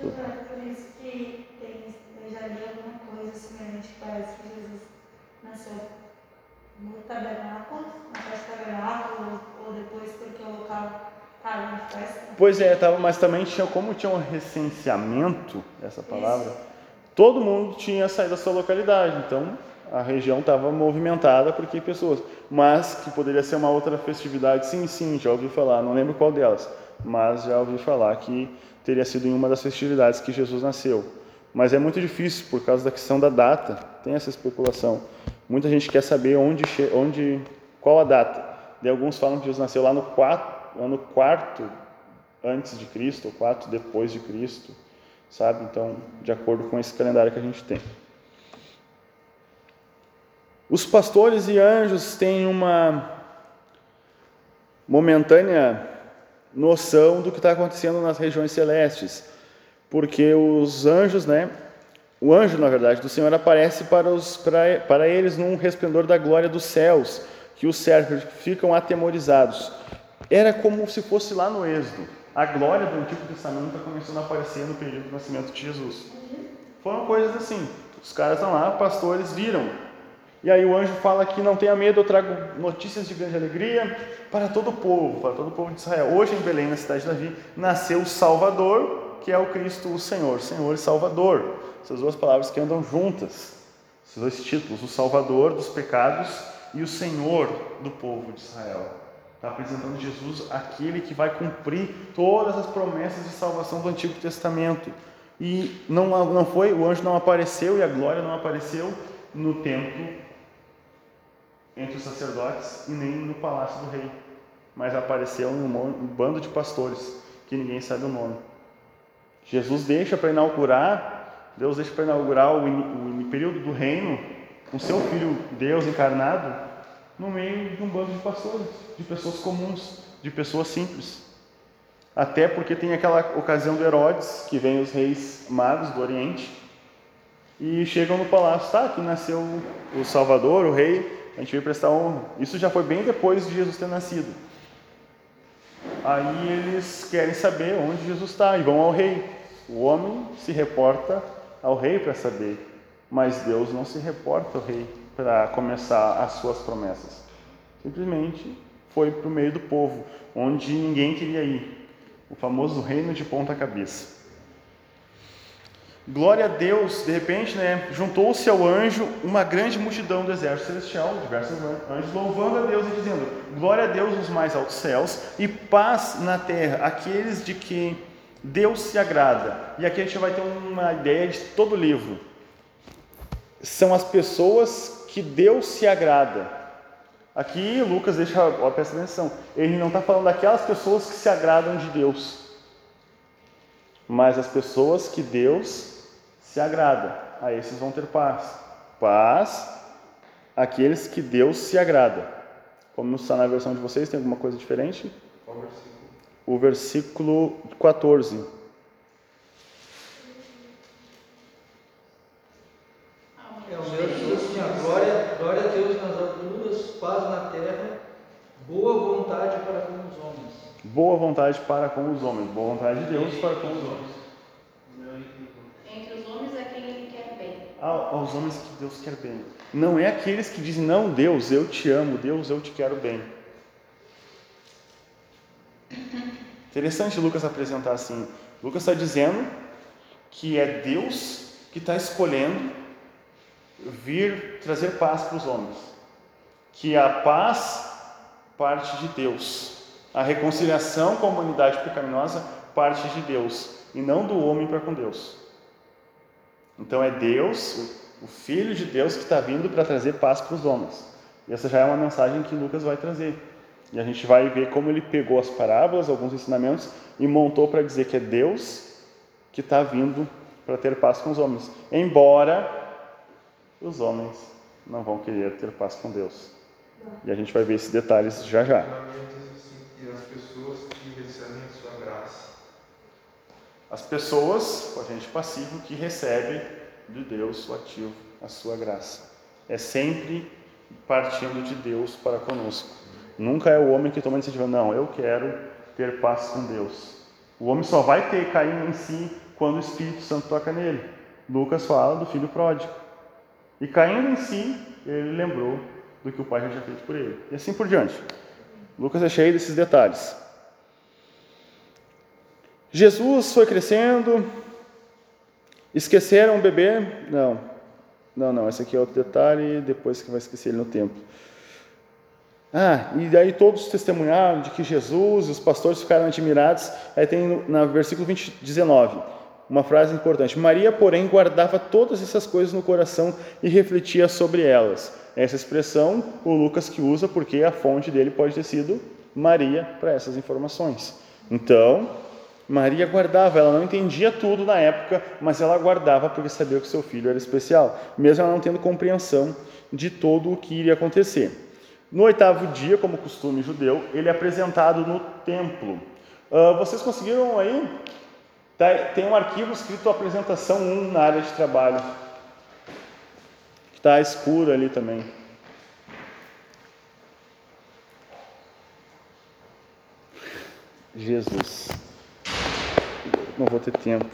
Por isso que tem, eu já li alguma coisa semelhante que parece que Jesus nasceu no tabernáculo, na festa tabernáculo, ou depois porque o festa.
Pois é, tava, mas também tinha, como tinha um recenseamento, essa palavra, Isso. todo mundo tinha saído da sua localidade, então a região estava movimentada porque pessoas, mas que poderia ser uma outra festividade, sim, sim, já ouvi falar, não lembro qual delas, mas já ouvi falar que teria sido em uma das festividades que Jesus nasceu. Mas é muito difícil por causa da questão da data, tem essa especulação. Muita gente quer saber onde, onde qual a data. De alguns falam que Jesus nasceu lá no quarto, ano quarto antes de Cristo, ou quarto depois de Cristo, sabe? Então, de acordo com esse calendário que a gente tem. Os pastores e anjos têm uma momentânea noção do que está acontecendo nas regiões celestes, porque os anjos, né? O anjo, na verdade, do Senhor aparece para, os, para, para eles num resplendor da glória dos céus, que os cercam, ficam atemorizados. Era como se fosse lá no Êxodo. A glória do Antigo Testamento está começando a aparecer no período do nascimento de Jesus. Foram coisas assim. Os caras estão lá, pastores viram e aí o anjo fala que não tenha medo, eu trago notícias de grande alegria para todo o povo, para todo o povo de Israel. Hoje em Belém, na cidade de Davi, nasceu o Salvador, que é o Cristo, o Senhor, Senhor e Salvador. Essas duas palavras que andam juntas, esses dois títulos, o Salvador dos pecados e o Senhor do povo de Israel. Está apresentando Jesus, aquele que vai cumprir todas as promessas de salvação do Antigo Testamento. E não, não foi, o anjo não apareceu e a glória não apareceu no templo entre os sacerdotes e nem no palácio do rei, mas apareceu um, bando de pastores que ninguém sabe o nome. Jesus deixa para inaugurar, Deus deixa para inaugurar o, o período do reino com seu filho Deus encarnado no meio de um bando de pastores, de pessoas comuns, de pessoas simples. Até porque tem aquela ocasião do Herodes, que vem os reis magos do Oriente, e chegam no palácio, tá, aqui nasceu o Salvador, o rei, a gente veio prestar honra. Isso já foi bem depois de Jesus ter nascido. Aí eles querem saber onde Jesus está e vão ao rei. O homem se reporta ao rei para saber, mas Deus não se reporta ao rei para começar as suas promessas. Simplesmente foi para o meio do povo, onde ninguém queria ir. O famoso reino de ponta cabeça. Glória a Deus, de repente, né, juntou-se ao anjo uma grande multidão do exército celestial, diversos anjos, louvando a Deus e dizendo: Glória a Deus nos mais altos céus e paz na terra, aqueles de que Deus se agrada. E aqui a gente vai ter uma ideia de todo o livro. São as pessoas que Deus se agrada. Aqui Lucas deixa, ó, presta atenção, ele não está falando daquelas pessoas que se agradam de Deus, mas as pessoas que Deus se agrada, a esses vão ter paz. Paz, aqueles que Deus se agrada. Como está na versão de vocês, tem alguma coisa diferente? O versículo 14.
É o meu diz assim, glória, glória a Deus nas alturas, paz na terra, boa vontade para com os homens.
Boa vontade de Deus para com os homens.
Entre os homens é quem ele quer bem.
A- Aos homens que Deus quer bem. Não é aqueles que dizem, não, Deus, eu te amo, Deus, eu te quero bem. Interessante Lucas apresentar assim. Lucas está dizendo que é Deus que está escolhendo vir trazer paz para os homens. Que a paz parte de Deus. A reconciliação com a humanidade pecaminosa parte de Deus e não do homem para com Deus. Então é Deus, o Filho de Deus, que está vindo para trazer paz para os homens. E essa já é uma mensagem que Lucas vai trazer. E a gente vai ver como ele pegou as parábolas, alguns ensinamentos, e montou para dizer que é Deus que está vindo para ter paz com os homens. Embora os homens não vão querer ter paz com Deus. E a gente vai ver esses detalhes já já.
Ensinamentos assim, que as pessoas que recebem a sua graça.
As pessoas, o agente passivo, que recebe de Deus o ativo, a sua graça. É sempre partindo de Deus para conosco. Nunca é o homem que toma a iniciativa, não, eu quero ter paz com Deus. O homem só vai ter cair em si quando o Espírito Santo toca nele. Lucas fala do filho pródigo. E caindo em si, ele lembrou do que o pai já tinha feito por ele. E assim por diante. Lucas é cheio desses detalhes. Jesus foi crescendo, esqueceram o bebê? Não, não, não, esse aqui é outro detalhe, depois que vai esquecer ele no templo. Ah, e daí todos testemunharam de que Jesus, os pastores ficaram admirados. Aí tem no versículo 20, 19, uma frase importante. Maria, porém, guardava todas essas coisas no coração e refletia sobre elas. Essa expressão o Lucas que usa porque a fonte dele pode ter sido Maria para essas informações. Então, Maria guardava, ela não entendia tudo na época, mas ela guardava porque sabia que seu filho era especial, mesmo ela não tendo compreensão de todo o que iria acontecer. No oitavo dia, como costume judeu, ele é apresentado no templo. Ah, vocês conseguiram aí? Tá- tem um arquivo escrito apresentação 1 na área de trabalho. Está escuro ali também. Jesus. Não vou ter tempo.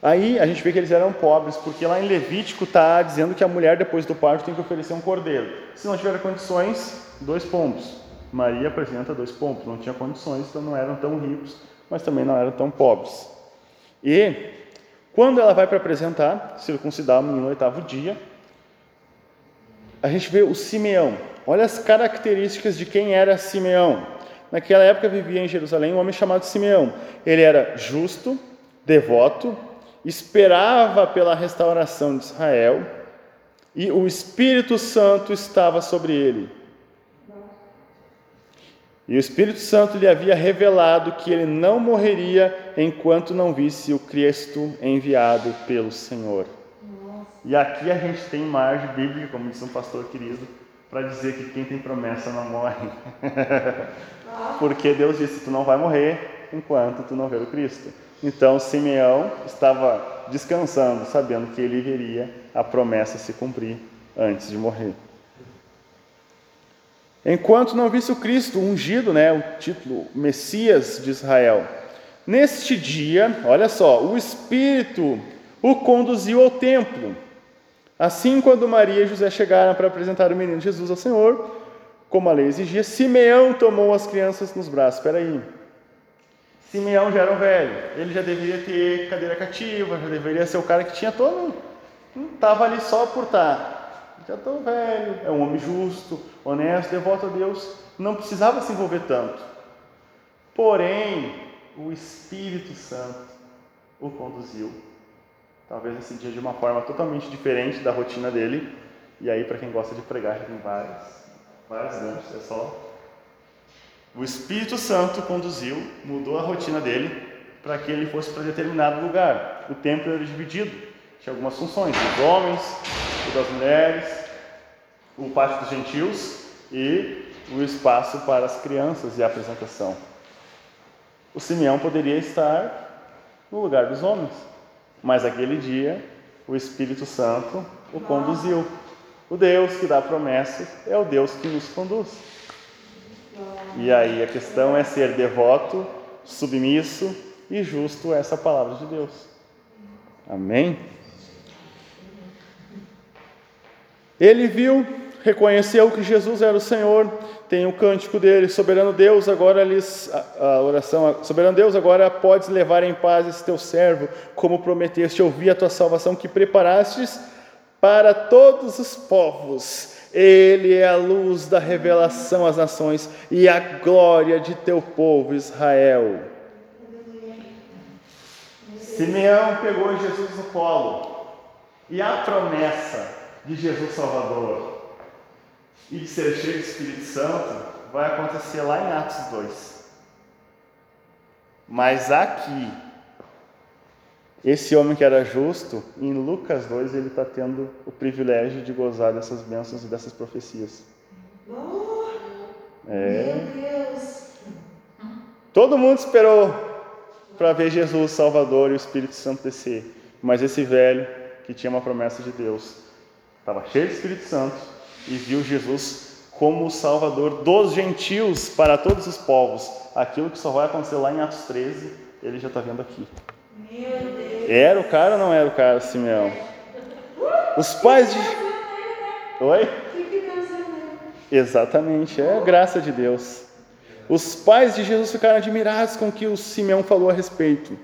Aí a gente vê que eles eram pobres, porque lá em Levítico está dizendo que a mulher depois do parto tem que oferecer um cordeiro. Se não tiver condições, dois pombos. Maria apresenta dois pombos. Não tinha condições, então não eram tão ricos, mas também não eram tão pobres. E quando ela vai para apresentar, circuncidar o menino no oitavo dia, a gente vê o Simeão. Olha as características de quem era Simeão. Naquela época vivia em Jerusalém um homem chamado Simeão. Ele era justo, devoto, esperava pela restauração de Israel e o Espírito Santo estava sobre ele. E o Espírito Santo lhe havia revelado que ele não morreria enquanto não visse o Cristo enviado pelo Senhor. E aqui a gente tem margem bíblica, como disse um pastor querido, para dizer que quem tem promessa não morre. [LAUGHS] Porque Deus disse: Tu não vai morrer enquanto tu não ver o Cristo. Então Simeão estava descansando, sabendo que ele veria a promessa se cumprir antes de morrer. Enquanto não visse o Cristo ungido, né, o título Messias de Israel. Neste dia, olha só, o Espírito o conduziu ao templo. Assim, quando Maria e José chegaram para apresentar o menino Jesus ao Senhor, como a lei exigia, Simeão tomou as crianças nos braços. Espera aí. Simeão já era um velho, ele já deveria ter cadeira cativa, já deveria ser o cara que tinha todo. Não estava ali só por estar. Já estou velho, é um homem justo, honesto, devoto a Deus, não precisava se envolver tanto. Porém, o Espírito Santo o conduziu, talvez nesse dia de uma forma totalmente diferente da rotina dele. E aí, para quem gosta de pregar, já tem vários, vários ganchos, é só o Espírito Santo conduziu, mudou a rotina dele para que ele fosse para determinado lugar. O templo era dividido, tinha algumas funções: dos homens, o das mulheres, o pátio dos gentios e o espaço para as crianças e a apresentação. O Simeão poderia estar no lugar dos homens, mas aquele dia o Espírito Santo o conduziu. O Deus que dá promessas é o Deus que nos conduz. E aí a questão é ser devoto, submisso e justo a essa palavra de Deus. Amém? Ele viu, reconheceu que Jesus era o Senhor, tem o cântico dele, soberano Deus, agora lhes a, oração, soberano Deus, agora podes levar em paz esse teu servo, como prometeste, ouvi a tua salvação que preparastes para todos os povos. Ele é a luz da revelação às nações e a glória de teu povo Israel. Simeão pegou Jesus no colo e a promessa de Jesus Salvador e de ser cheio do Espírito Santo vai acontecer lá em Atos 2. Mas aqui, esse homem que era justo, em Lucas 2, ele está tendo o privilégio de gozar dessas bênçãos e dessas profecias. É.
Meu Deus.
Todo mundo esperou para ver Jesus Salvador e o Espírito Santo descer. Mas esse velho, que tinha uma promessa de Deus, estava cheio do Espírito Santo e viu Jesus como o Salvador dos gentios para todos os povos. Aquilo que só vai acontecer lá em Atos 13, ele já está vendo aqui. Era o cara ou não era o cara, Simeão? Os pais de. Oi? Exatamente, é a graça de Deus. Os pais de Jesus ficaram admirados com o que o Simeão falou a respeito.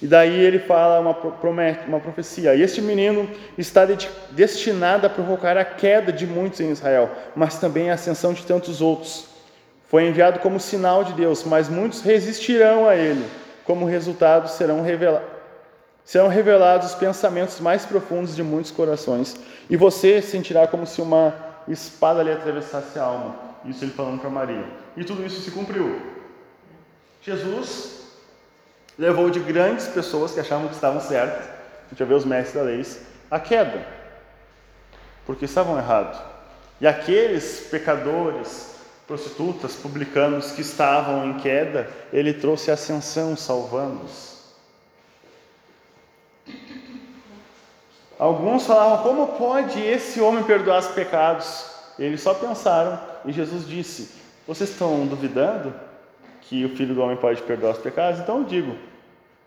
E daí ele fala uma, promete, uma profecia. E este menino está de, destinado a provocar a queda de muitos em Israel, mas também a ascensão de tantos outros. Foi enviado como sinal de Deus, mas muitos resistirão a ele. Como resultado, serão revelados, serão revelados os pensamentos mais profundos de muitos corações. E você sentirá como se uma espada lhe atravessasse a alma. Isso ele falando para Maria. E tudo isso se cumpriu. Jesus levou de grandes pessoas que achavam que estavam certas, a gente vai ver os mestres da lei, a queda, porque estavam errados. E aqueles pecadores, prostitutas, publicanos que estavam em queda, ele trouxe ascensão, salvando-os. Alguns falavam: como pode esse homem perdoar os pecados? Eles só pensaram, e Jesus disse: Vocês estão duvidando que o filho do homem pode perdoar os pecados? Então eu digo: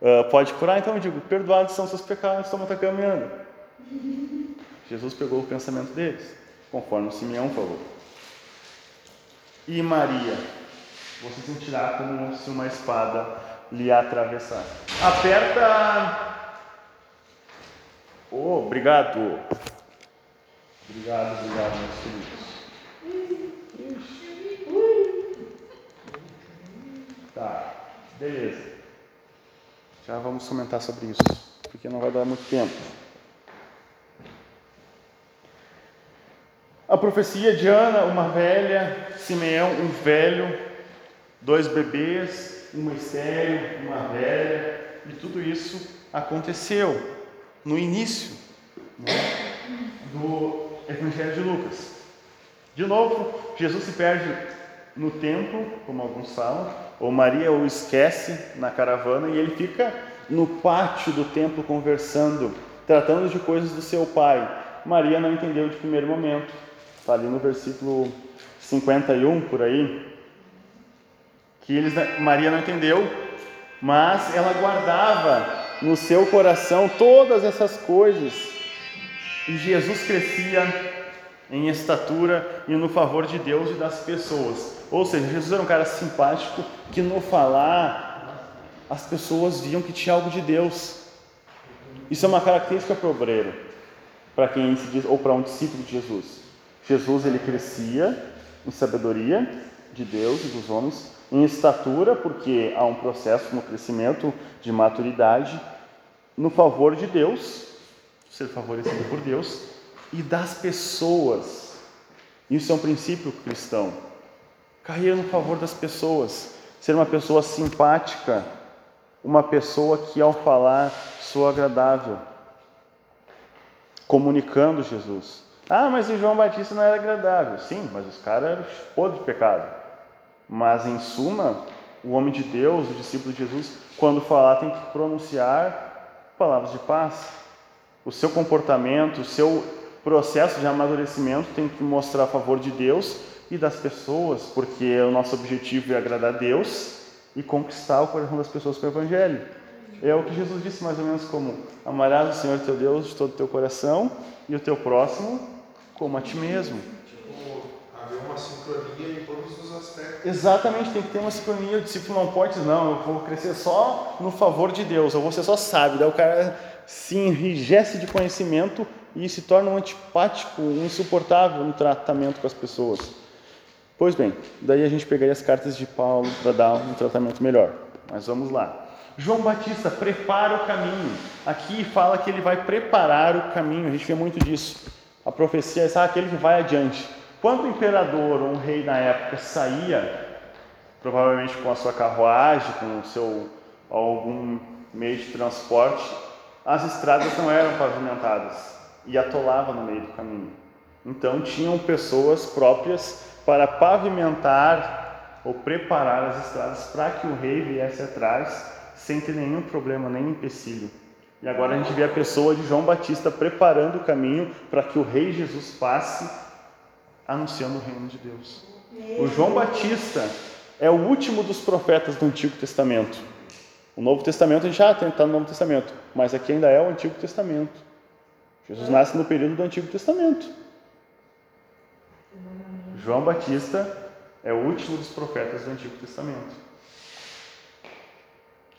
uh, Pode curar? Então eu digo: Perdoados são seus pecados, está caminhando. Jesus pegou o pensamento deles, conforme o Simeão falou. E Maria, você sentirá como se uma espada lhe atravessar. Aperta. Oh, obrigado. Obrigado, obrigado, meus queridos. Tá, beleza. Já vamos comentar sobre isso, porque não vai dar muito tempo. A profecia de Ana, uma velha, Simeão, um velho, dois bebês, uma estéreo, uma velha, e tudo isso aconteceu no início né, do Evangelho de Lucas. De novo, Jesus se perde no templo, como alguns falam, ou Maria o esquece na caravana e ele fica no pátio do templo conversando, tratando de coisas do seu pai. Maria não entendeu de primeiro momento. Está ali no versículo 51 por aí, que eles, Maria não entendeu, mas ela guardava no seu coração todas essas coisas. E Jesus crescia em estatura e no favor de Deus e das pessoas. Ou seja, Jesus era um cara simpático que no falar as pessoas viam que tinha algo de Deus. Isso é uma característica para obreiro, para quem se diz ou para um discípulo de Jesus. Jesus ele crescia em sabedoria de Deus e dos homens, em estatura, porque há um processo no crescimento de maturidade, no favor de Deus, ser favorecido por Deus, e das pessoas. Isso é um princípio cristão. Cair no favor das pessoas, ser uma pessoa simpática, uma pessoa que ao falar soa agradável, comunicando Jesus. Ah, mas o João Batista não era agradável. Sim, mas os caras eram podres de pecado. Mas em suma, o homem de Deus, o discípulo de Jesus, quando falar tem que pronunciar palavras de paz. O seu comportamento, o seu processo de amadurecimento tem que mostrar a favor de Deus e das pessoas, porque o nosso objetivo é agradar a Deus e conquistar o coração das pessoas com o Evangelho. É o que Jesus disse mais ou menos como amarás o Senhor teu Deus de todo o teu coração e o teu próximo como a ti mesmo.
Tipo, haver uma sincronia em todos os aspectos.
Exatamente, tem que ter uma sincronia. O discípulo não pode dizer, não, eu vou crescer só no favor de Deus, eu vou ser só sábio. Daí o cara se enrijece de conhecimento e se torna um antipático, um insuportável no tratamento com as pessoas. Pois bem, daí a gente pegaria as cartas de Paulo para dar um tratamento melhor. Mas vamos lá. João Batista prepara o caminho. Aqui fala que ele vai preparar o caminho. A gente vê muito disso. A profecia é aquele que vai adiante. Quando o imperador ou um rei na época saía, provavelmente com a sua carruagem, com o seu algum meio de transporte, as estradas não eram pavimentadas e atolava no meio do caminho. Então tinham pessoas próprias para pavimentar ou preparar as estradas para que o rei viesse atrás sem ter nenhum problema, nem empecilho. E agora a gente vê a pessoa de João Batista preparando o caminho para que o rei Jesus passe anunciando o reino de Deus. O João Batista é o último dos profetas do Antigo Testamento. O Novo Testamento a gente já está no Novo Testamento, mas aqui ainda é o Antigo Testamento. Jesus nasce no período do Antigo Testamento. João Batista é o último dos profetas do Antigo Testamento.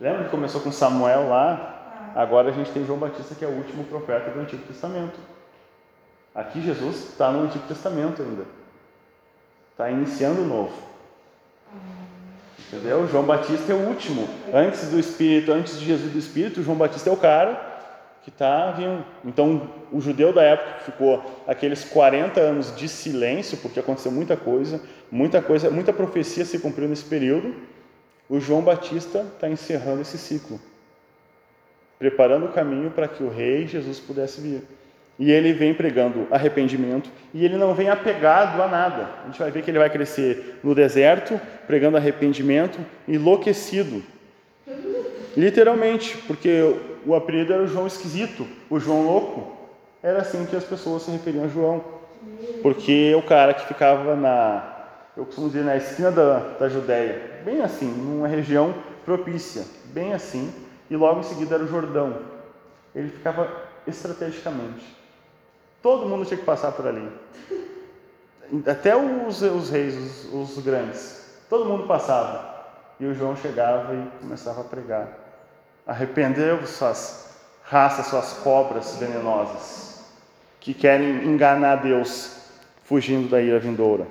Lembra que começou com Samuel lá? Agora a gente tem João Batista que é o último profeta do Antigo Testamento. Aqui Jesus está no Antigo Testamento ainda. Está iniciando o novo. Entendeu? João Batista é o último. Antes do Espírito, antes de Jesus do Espírito, João Batista é o cara que está vindo. Então, o judeu da época que ficou aqueles 40 anos de silêncio, porque aconteceu muita coisa, muita coisa, muita profecia se cumpriu nesse período. O João Batista está encerrando esse ciclo, preparando o caminho para que o rei Jesus pudesse vir. E ele vem pregando arrependimento e ele não vem apegado a nada. A gente vai ver que ele vai crescer no deserto, pregando arrependimento, enlouquecido. Literalmente, porque o apelido era o João esquisito, o João louco. Era assim que as pessoas se referiam a João. Porque o cara que ficava na, eu costumo dizer, na esquina da, da Judéia, bem assim, numa região propícia, bem assim, e logo em seguida era o Jordão. Ele ficava estrategicamente. Todo mundo tinha que passar por ali. Até os, os reis, os, os grandes. Todo mundo passava. E o João chegava e começava a pregar. Arrependeu suas raças, suas cobras venenosas, que querem enganar Deus, fugindo da ira vindoura.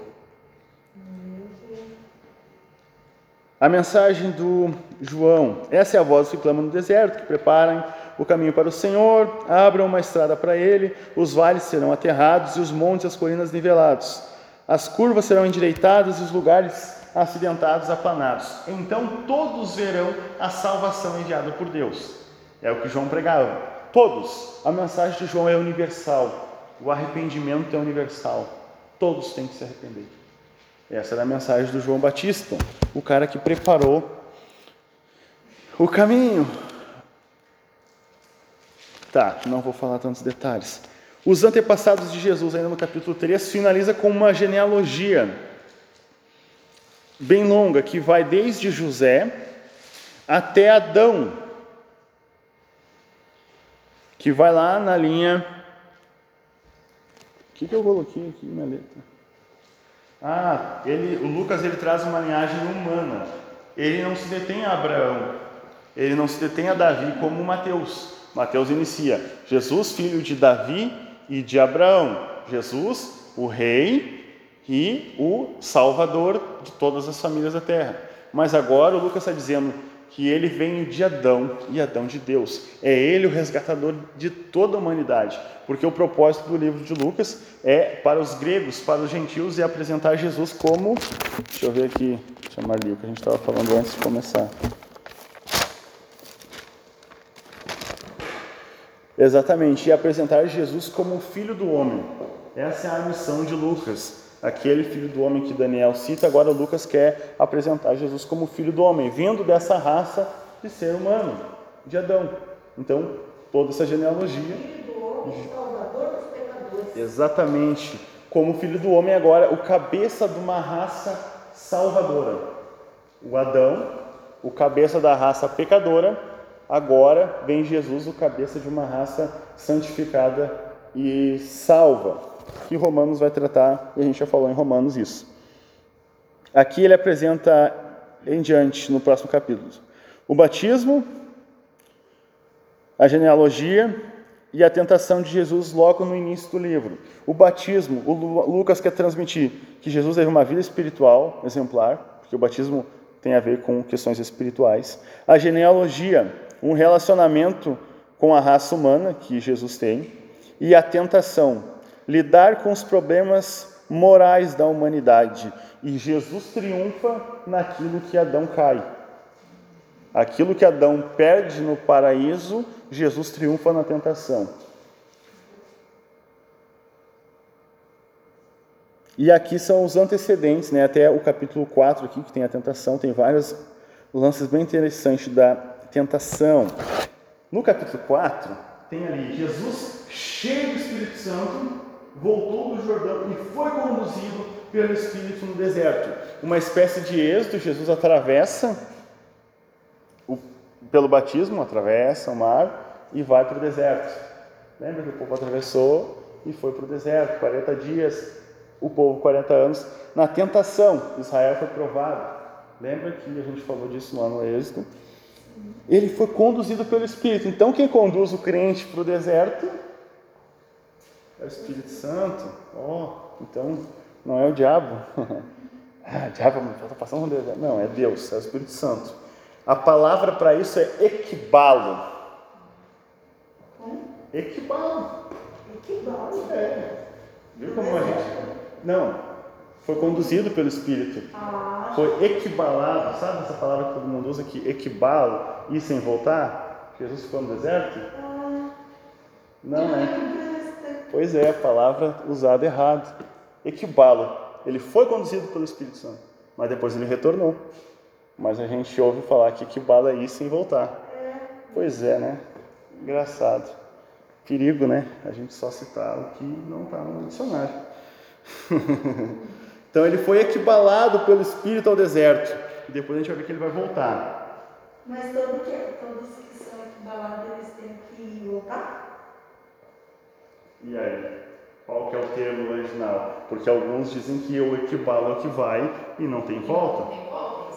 A mensagem do João: essa é a voz que clama no deserto, que preparem o caminho para o Senhor, abram uma estrada para ele, os vales serão aterrados e os montes e as colinas nivelados. As curvas serão endireitadas e os lugares acidentados aplanados. Então todos verão a salvação enviada por Deus. É o que João pregava. Todos. A mensagem de João é universal. O arrependimento é universal. Todos têm que se arrepender. Essa era a mensagem do João Batista, o cara que preparou o caminho. Tá, não vou falar tantos detalhes. Os antepassados de Jesus, ainda no capítulo 3, finaliza com uma genealogia bem longa, que vai desde José até Adão, que vai lá na linha. O que, que eu coloquei aqui na letra? Ah, ele, o Lucas ele traz uma linhagem humana. Ele não se detém a Abraão, ele não se detém a Davi como Mateus. Mateus inicia Jesus, filho de Davi e de Abraão. Jesus, o rei e o salvador de todas as famílias da terra. Mas agora o Lucas está dizendo que ele vem de Adão e Adão de Deus. É ele o resgatador de toda a humanidade, porque o propósito do livro de Lucas é para os gregos, para os gentios e apresentar Jesus como, deixa eu ver aqui, chamar ali o que a gente estava falando antes de começar. Exatamente, e apresentar Jesus como o filho do homem. Essa é a missão de Lucas aquele filho do homem que Daniel cita, agora Lucas quer apresentar Jesus como filho do homem, vindo dessa raça de ser humano, de Adão. Então, toda essa genealogia.
Filho do homem, salvador dos pecadores.
Exatamente. como filho do homem agora, o cabeça de uma raça salvadora. O Adão, o cabeça da raça pecadora, agora vem Jesus, o cabeça de uma raça santificada e salva. Que Romanos vai tratar, e a gente já falou em Romanos isso. Aqui ele apresenta em diante, no próximo capítulo, o batismo, a genealogia e a tentação de Jesus logo no início do livro. O batismo, o Lucas quer transmitir que Jesus teve uma vida espiritual exemplar, porque o batismo tem a ver com questões espirituais. A genealogia, um relacionamento com a raça humana que Jesus tem. E a tentação, lidar com os problemas morais da humanidade. E Jesus triunfa naquilo que Adão cai. Aquilo que Adão perde no paraíso, Jesus triunfa na tentação. E aqui são os antecedentes, né? até o capítulo 4 aqui, que tem a tentação, tem vários lances bem interessantes da tentação. No capítulo 4, tem ali Jesus cheio do Espírito Santo, voltou do Jordão e foi conduzido pelo Espírito no deserto. Uma espécie de êxodo, Jesus atravessa o, pelo batismo, atravessa o mar e vai para o deserto. Lembra que o povo atravessou e foi para o deserto, 40 dias, o povo 40 anos, na tentação. Israel foi provado. Lembra que a gente falou disso lá no Êxodo? Ele foi conduzido pelo Espírito. Então, quem conduz o crente para o deserto é o Espírito Santo. Oh, então não é o diabo. [LAUGHS] ah, diabo está passando um deserto. Não, é Deus, é o Espírito Santo. A palavra para isso é equibalo. Equibalo.
Equibalo?
É. Viu como a gente. Não, foi conduzido pelo Espírito.
Ah,
Foi equibalado, sabe essa palavra que todo mundo usa aqui? Equibalo, ir sem voltar? Jesus ficou no deserto?
ah,
Não, né? Pois é, a palavra usada errado. Equibalo. Ele foi conduzido pelo Espírito Santo, mas depois ele retornou. Mas a gente ouve falar que equibalo é ir sem voltar. Pois é, né? Engraçado. Perigo, né? A gente só citar o que não está no dicionário. [LAUGHS] então ele foi equibalado pelo Espírito ao deserto. E depois a gente vai ver que ele vai voltar.
Mas todo que, todos que são equibalados, eles têm que voltar?
E aí? Qual que é o termo original? Porque alguns dizem que o equibalo é o que vai e não tem volta.
Tem volta,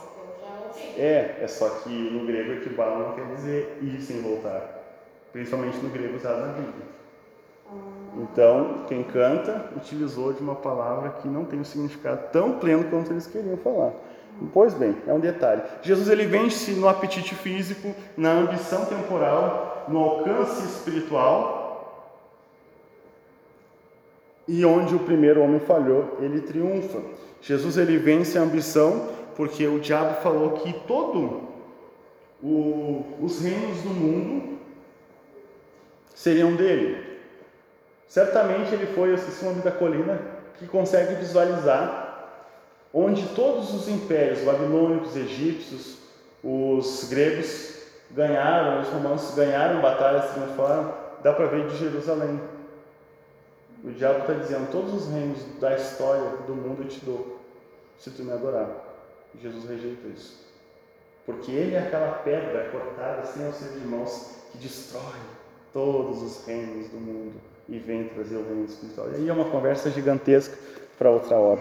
não tem.
É, é só que no grego equibalo não quer dizer ir sem voltar. Principalmente no grego usado na Bíblia. Então, quem canta utilizou de uma palavra que não tem um significado tão pleno quanto eles queriam falar. Pois bem, é um detalhe. Jesus ele vence no apetite físico, na ambição temporal, no alcance espiritual. E onde o primeiro homem falhou, ele triunfa. Jesus ele vence a ambição porque o diabo falou que todo o, os reinos do mundo seriam dele. Certamente ele foi, eu esqueci o nome da colina, que consegue visualizar onde todos os impérios, babilônicos, egípcios, os gregos ganharam, os romanos ganharam batalhas, triunfaram, dá para ver de Jerusalém. O diabo está dizendo: todos os reinos da história do mundo eu te dou, se tu me adorar. Jesus rejeita isso. Porque ele é aquela pedra cortada sem auxílio de mãos que destrói todos os reinos do mundo e vem trazer o reino espiritual. E aí é uma conversa gigantesca para outra hora.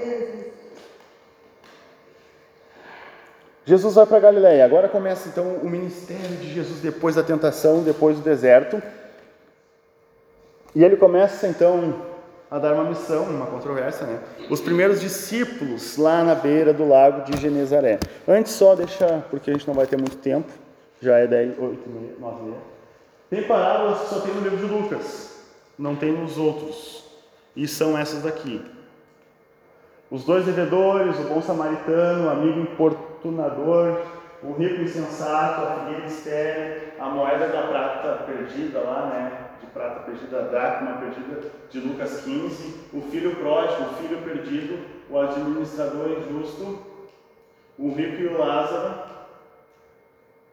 Jesus vai para Galiléia. Agora começa então o ministério de Jesus depois da tentação, depois do deserto. E ele começa então a dar uma missão, uma controvérsia, né? Os primeiros discípulos lá na beira do lago de Genezaré. Antes só deixa, porque a gente não vai ter muito tempo, já é 10, 8, 9, 9. Tem parábolas que só tem no livro de Lucas, não tem nos outros. E são essas daqui. Os dois devedores, o bom samaritano, o amigo importunador, o rico insensato, a figueira estéril, a moeda da prata perdida lá, né? De prata perdida, a dracma perdida, de Lucas 15, o filho pródigo, o filho perdido, o administrador injusto, o rico e o Lázaro,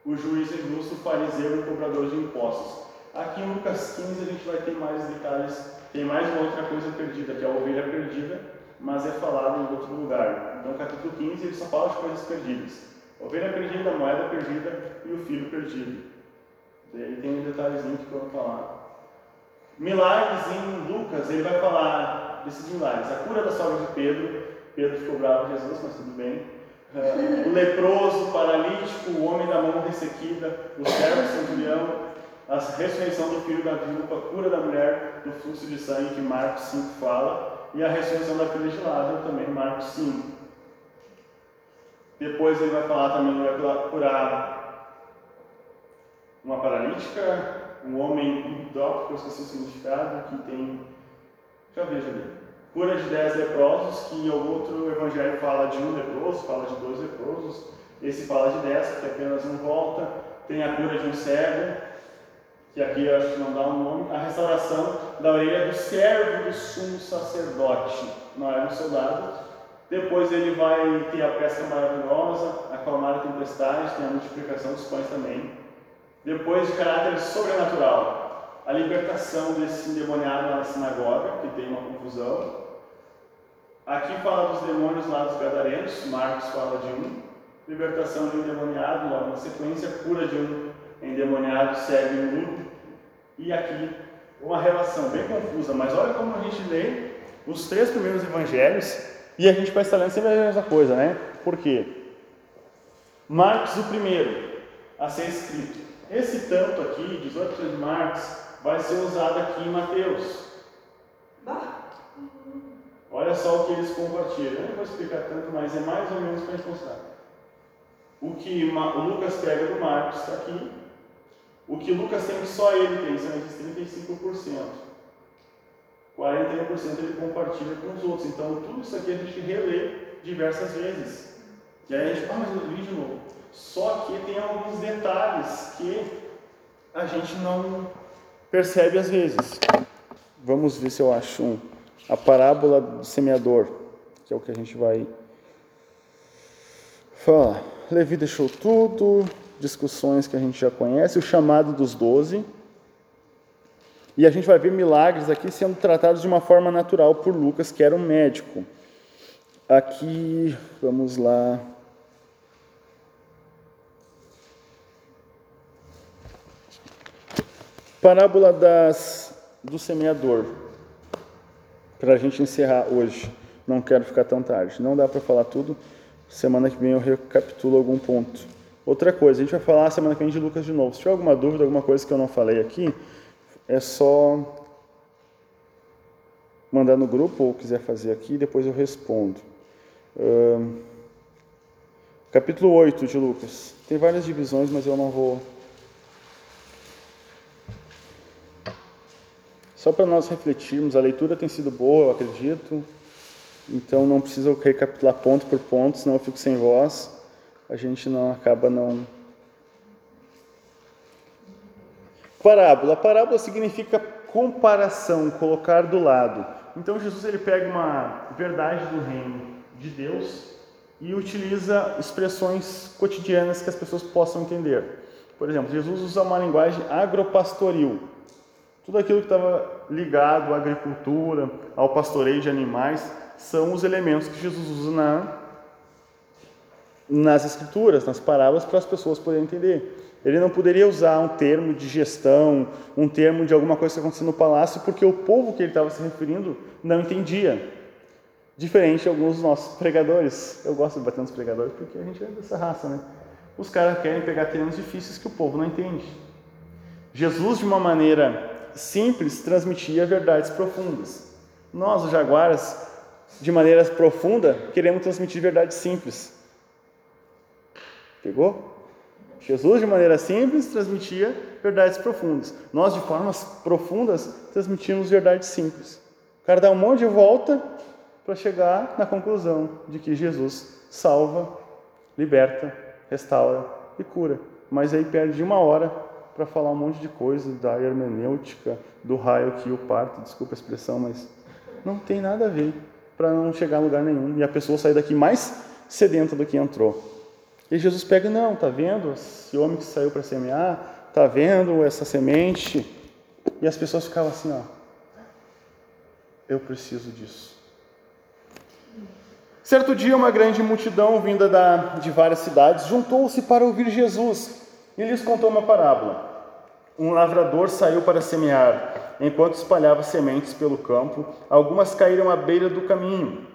o juiz injusto, o fariseu e o cobrador de impostos. Aqui em Lucas 15 a gente vai ter mais detalhes, tem mais uma outra coisa perdida, que é a ovelha perdida, mas é falado em outro lugar. Então, capítulo 15 ele só fala de coisas perdidas: ovelha perdida, moeda perdida e o filho perdido. E aí tem um detalhezinho que eu vou falar. Milagres em Lucas, ele vai falar desses milagres. A cura da sogra de Pedro, Pedro ficou bravo Jesus, mas tudo bem. Uh, o leproso, o paralítico, o homem da mão ressequida, o servo centurião, a ressurreição do filho da viúva, cura da mulher do fluxo de sangue que Marcos 5 fala, e a ressurreição da filha de Lázaro também, Marcos 5. Depois ele vai falar também, ele vai curar uma paralítica, um homem idópico, que eu esqueci o significado, que tem. Já vejo ali. Cura de dez leprosos, que o outro evangelho fala de um leproso, fala de dois leprosos. Esse fala de dez, que apenas um volta. Tem a cura de um cego, que aqui eu acho que não dá um nome. A restauração da orelha do servo do sumo sacerdote. Não era um soldado. Depois ele vai ter a pesca maravilhosa, acalmar a tempestade, tem a multiplicação dos pães também. Depois, de caráter sobrenatural, a libertação desse endemoniado na sinagoga, que tem uma confusão. Aqui fala dos demônios lá dos gadarenos, Marcos fala de um. Libertação de um endemoniado, logo na sequência, cura de um endemoniado, segue um mudo. E aqui, uma relação bem confusa, mas olha como a gente lê os três primeiros evangelhos e a gente vai estar lendo sempre a mesma coisa, né? Por quê? Marcos, o primeiro a ser escrito. Esse tanto aqui, 18 de Marcos, vai ser usado aqui em Mateus. Olha só o que eles compartilham. Eu não vou explicar tanto, mas é mais ou menos para a gente mostrar. O que o Lucas pega do Marcos está aqui. O que Lucas tem que só ele tem, são esses 35%. 41% ele compartilha com os outros. Então, tudo isso aqui a gente relê diversas vezes. E aí a gente, ah, mas eu li de novo. Só que tem alguns detalhes que a gente não percebe às vezes. Vamos ver se eu acho um. A parábola do semeador, que é o que a gente vai falar. Levi deixou tudo, discussões que a gente já conhece, o chamado dos doze. E a gente vai ver milagres aqui sendo tratados de uma forma natural por Lucas, que era um médico. Aqui, vamos lá. Parábola das, do semeador. Para a gente encerrar hoje. Não quero ficar tão tarde. Não dá para falar tudo. Semana que vem eu recapitulo algum ponto. Outra coisa, a gente vai falar semana que vem de Lucas de novo. Se tiver alguma dúvida, alguma coisa que eu não falei aqui, é só mandar no grupo ou quiser fazer aqui, depois eu respondo. Capítulo 8 de Lucas. Tem várias divisões, mas eu não vou Só para nós refletirmos, a leitura tem sido boa, eu acredito, então não precisa recapitular ponto por ponto, senão eu fico sem voz, a gente não acaba não. Parábola. Parábola significa comparação, colocar do lado. Então Jesus ele pega uma verdade do reino de Deus e utiliza expressões cotidianas que as pessoas possam entender. Por exemplo, Jesus usa uma linguagem agropastoril. Tudo aquilo que estava ligado à agricultura, ao pastoreio de animais, são os elementos que Jesus usa na, nas escrituras, nas parábolas, para as pessoas poderem entender. Ele não poderia usar um termo de gestão, um termo de alguma coisa que aconteceu no palácio, porque o povo que ele estava se referindo não entendia. Diferente de alguns dos nossos pregadores. Eu gosto de bater nos pregadores porque a gente é dessa raça, né? Os caras querem pegar termos difíceis que o povo não entende. Jesus, de uma maneira simples transmitia verdades profundas. Nós, os jaguaras, de maneira profunda, queremos transmitir verdades simples. Pegou? Jesus, de maneira simples, transmitia verdades profundas. Nós, de formas profundas, transmitimos verdades simples. O cara dá um monte de volta para chegar na conclusão de que Jesus salva, liberta, restaura e cura. Mas aí perde uma hora para falar um monte de coisa da hermenêutica, do raio que o parto, desculpa a expressão, mas não tem nada a ver para não chegar a lugar nenhum e a pessoa sair daqui mais sedenta do que entrou. E Jesus pega, não, tá vendo esse homem que saiu para semear, tá vendo essa semente, e as pessoas ficavam assim, ó. Eu preciso disso. Certo dia, uma grande multidão vinda da, de várias cidades juntou-se para ouvir Jesus e lhes contou uma parábola. Um lavrador saiu para semear. Enquanto espalhava sementes pelo campo, algumas caíram à beira do caminho,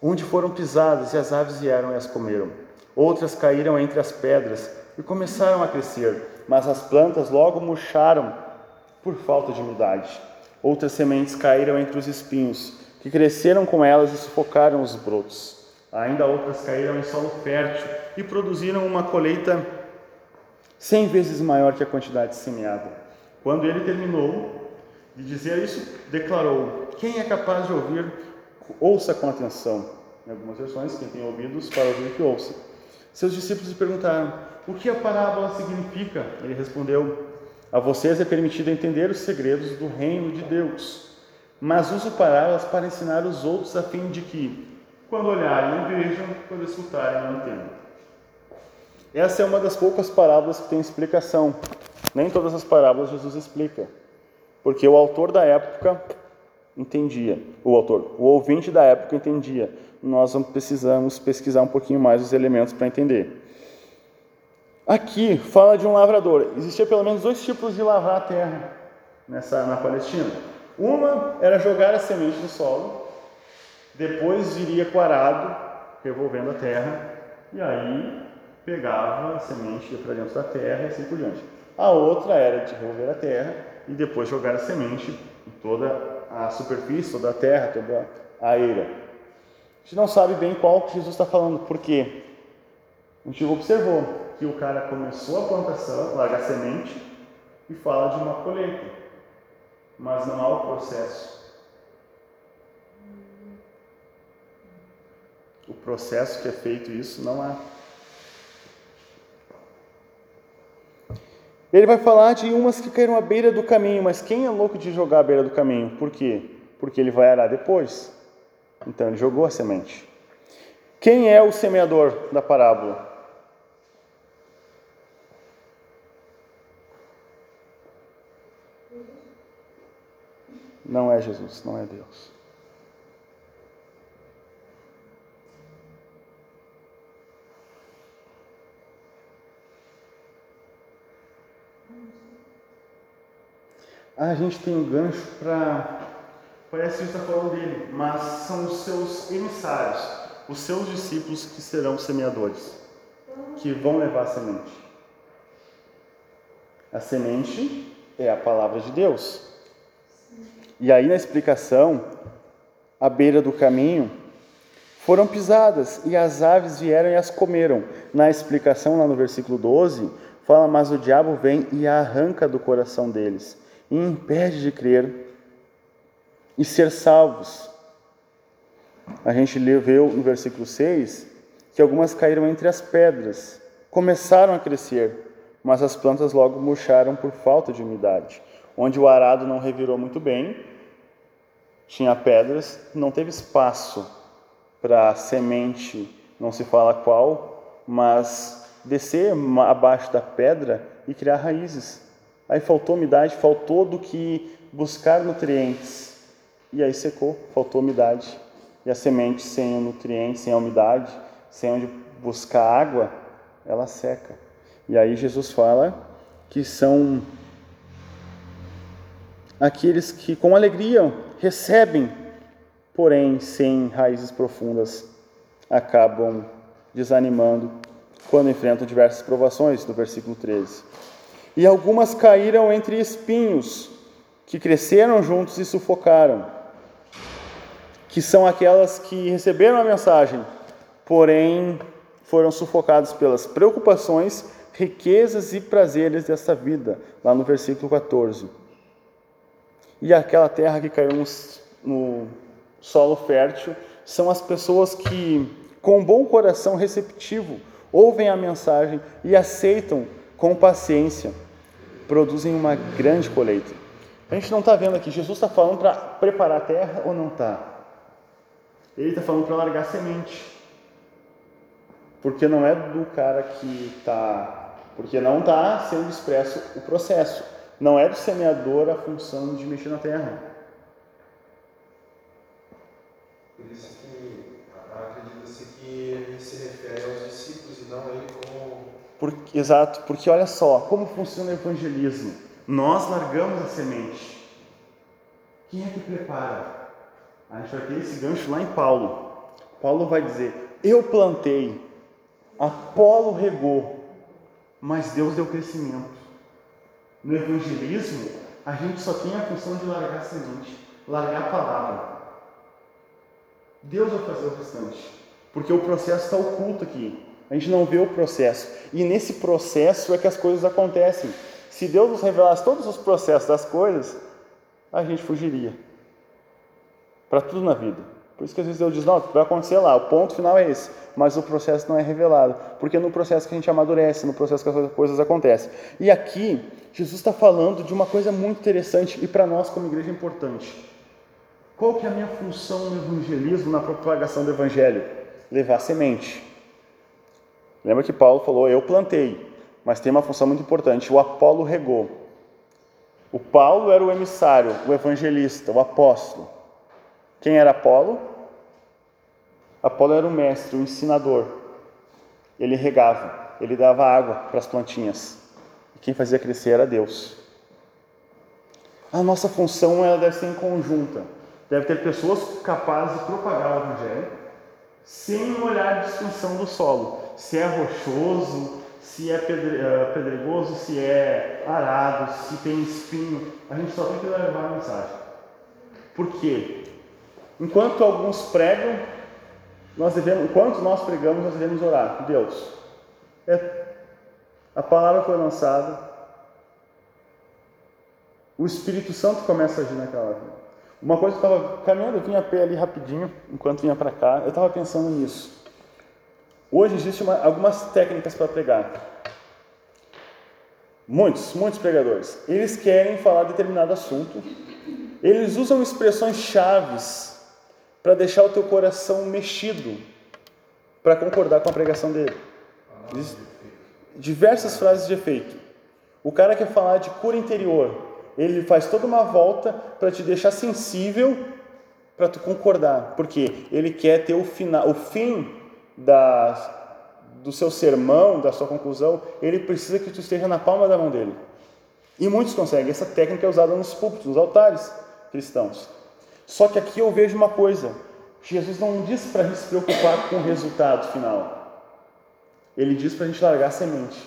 onde foram pisadas, e as aves vieram e as comeram. Outras caíram entre as pedras e começaram a crescer, mas as plantas logo murcharam por falta de umidade. Outras sementes caíram entre os espinhos, que cresceram com elas e sufocaram os brotos. Ainda outras caíram em solo fértil e produziram uma colheita cem vezes maior que a quantidade semeada. Quando ele terminou de dizer isso, declarou: Quem é capaz de ouvir, ouça com atenção. Em algumas versões, quem tem ouvidos para ouvir, que ouça. Seus discípulos lhe perguntaram: O que a parábola significa? Ele respondeu: A vocês é permitido entender os segredos do reino de Deus, mas uso parábolas para ensinar os outros a fim de que, quando olharem, não vejam, quando escutarem, não entendam. Essa é uma das poucas parábolas que tem explicação. Nem todas as parábolas Jesus explica, porque o autor da época entendia, o autor, o ouvinte da época entendia. Nós precisamos pesquisar um pouquinho mais os elementos para entender. Aqui fala de um lavrador. Existia pelo menos dois tipos de lavrar a terra nessa na Palestina. Uma era jogar a semente no solo, depois viria com arado, revolvendo a terra, e aí pegava a semente para dentro da terra e assim por diante. A outra era de revolver a terra e depois jogar a semente em toda a superfície, toda a terra, toda a eira. Gente não sabe bem qual que Jesus está falando, por quê? A gente observou que o cara começou a plantação, larga a semente e fala de uma colheita, mas não há o processo. O processo que é feito isso não há. Ele vai falar de umas que caíram à beira do caminho, mas quem é louco de jogar à beira do caminho? Por quê? Porque ele vai arar depois. Então ele jogou a semente. Quem é o semeador da parábola? Não é Jesus, não é Deus. a gente tem um gancho para. Parece que está falando dele, mas são os seus emissários, os seus discípulos que serão semeadores, que vão levar a semente. A semente é a palavra de Deus. E aí na explicação, à beira do caminho, foram pisadas e as aves vieram e as comeram. Na explicação, lá no versículo 12, fala: Mas o diabo vem e arranca do coração deles e impede de crer e ser salvos. A gente viu no versículo 6 que algumas caíram entre as pedras, começaram a crescer, mas as plantas logo murcharam por falta de umidade. Onde o arado não revirou muito bem, tinha pedras, não teve espaço para semente, não se fala qual, mas descer abaixo da pedra e criar raízes. Aí faltou umidade, faltou do que buscar nutrientes. E aí secou, faltou umidade. E a semente sem o nutriente, sem a umidade, sem onde buscar água, ela seca. E aí Jesus fala que são aqueles que com alegria recebem, porém sem raízes profundas, acabam desanimando quando enfrentam diversas provações, no versículo 13 e algumas caíram entre espinhos, que cresceram juntos e sufocaram, que são aquelas que receberam a mensagem, porém foram sufocadas pelas preocupações, riquezas e prazeres dessa vida, lá no versículo 14. E aquela terra que caiu no, no solo fértil são as pessoas que, com um bom coração receptivo, ouvem a mensagem e aceitam com paciência produzem uma grande colheita. A gente não está vendo aqui, Jesus está falando para preparar a terra ou não está? Ele está falando para largar semente. Porque não é do cara que está. Porque não está sendo expresso o processo. Não é do semeador a função de mexer na terra.
Por isso que acredita-se que ele se refere aos discípulos e não ele como.
Porque, exato, porque olha só como funciona o evangelismo. Nós largamos a semente. Quem é que prepara? A gente vai ter esse gancho lá em Paulo. Paulo vai dizer: Eu plantei, Apolo regou, mas Deus deu crescimento. No evangelismo, a gente só tem a função de largar a semente, largar a palavra. Deus vai fazer o restante, porque o processo está oculto aqui. A gente não vê o processo. E nesse processo é que as coisas acontecem. Se Deus nos revelasse todos os processos das coisas, a gente fugiria. Para tudo na vida. Por isso que às vezes Deus diz, não, vai acontecer lá, o ponto final é esse, mas o processo não é revelado, porque é no processo que a gente amadurece, no processo que as coisas acontecem. E aqui, Jesus está falando de uma coisa muito interessante e para nós como igreja importante. Qual que é a minha função no evangelismo, na propagação do evangelho? Levar semente. Lembra que Paulo falou, eu plantei, mas tem uma função muito importante, o Apolo regou. O Paulo era o emissário, o evangelista, o apóstolo. Quem era Apolo? Apolo era o mestre, o ensinador. Ele regava, ele dava água para as plantinhas. E quem fazia crescer era Deus. A nossa função ela deve ser em conjunta. Deve ter pessoas capazes de propagar o evangelho sem olhar a distinção do solo. Se é rochoso, se é eh, pedregoso, se é arado, se tem espinho. A gente só tem que levar a mensagem. Por quê? Enquanto alguns pregam, nós devemos, enquanto nós pregamos, nós devemos orar. Deus, é, a palavra foi lançada, o Espírito Santo começa a agir naquela vida. Uma coisa que eu estava caminhando, eu vinha a pé ali rapidinho, enquanto vinha para cá, eu estava pensando nisso. Hoje existem algumas técnicas para pregar. Muitos, muitos pregadores. Eles querem falar determinado assunto. Eles usam expressões chaves para deixar o teu coração mexido, para concordar com a pregação dele. Diversas frases de efeito. O cara quer falar de cura interior, ele faz toda uma volta para te deixar sensível para tu concordar, porque ele quer ter o final, o fim da, do seu sermão, da sua conclusão, ele precisa que tu esteja na palma da mão dele. E muitos conseguem. Essa técnica é usada nos púlpitos, nos altares cristãos. Só que aqui eu vejo uma coisa: Jesus não diz para a gente se preocupar com o resultado final. Ele diz para a gente largar a semente.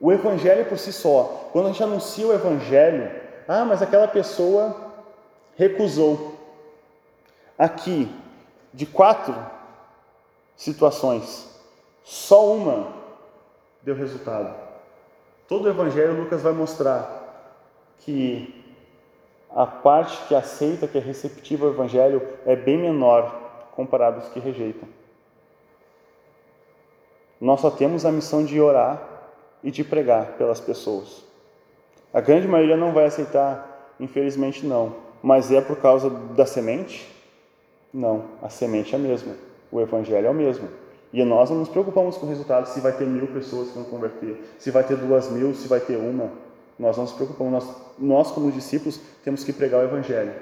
O Evangelho por si só, quando a gente anuncia o Evangelho, ah, mas aquela pessoa recusou. Aqui, de quatro situações, só uma deu resultado. Todo o Evangelho, Lucas vai mostrar que a parte que aceita, que é receptiva ao Evangelho, é bem menor comparado aos que rejeitam. Nós só temos a missão de orar e de pregar pelas pessoas. A grande maioria não vai aceitar, infelizmente não. Mas é por causa da semente? Não, a semente é a mesma. O Evangelho é o mesmo. E nós não nos preocupamos com o resultado, se vai ter mil pessoas que vão converter, se vai ter duas mil, se vai ter uma. Nós não nos preocupamos, nós, nós como discípulos temos que pregar o Evangelho.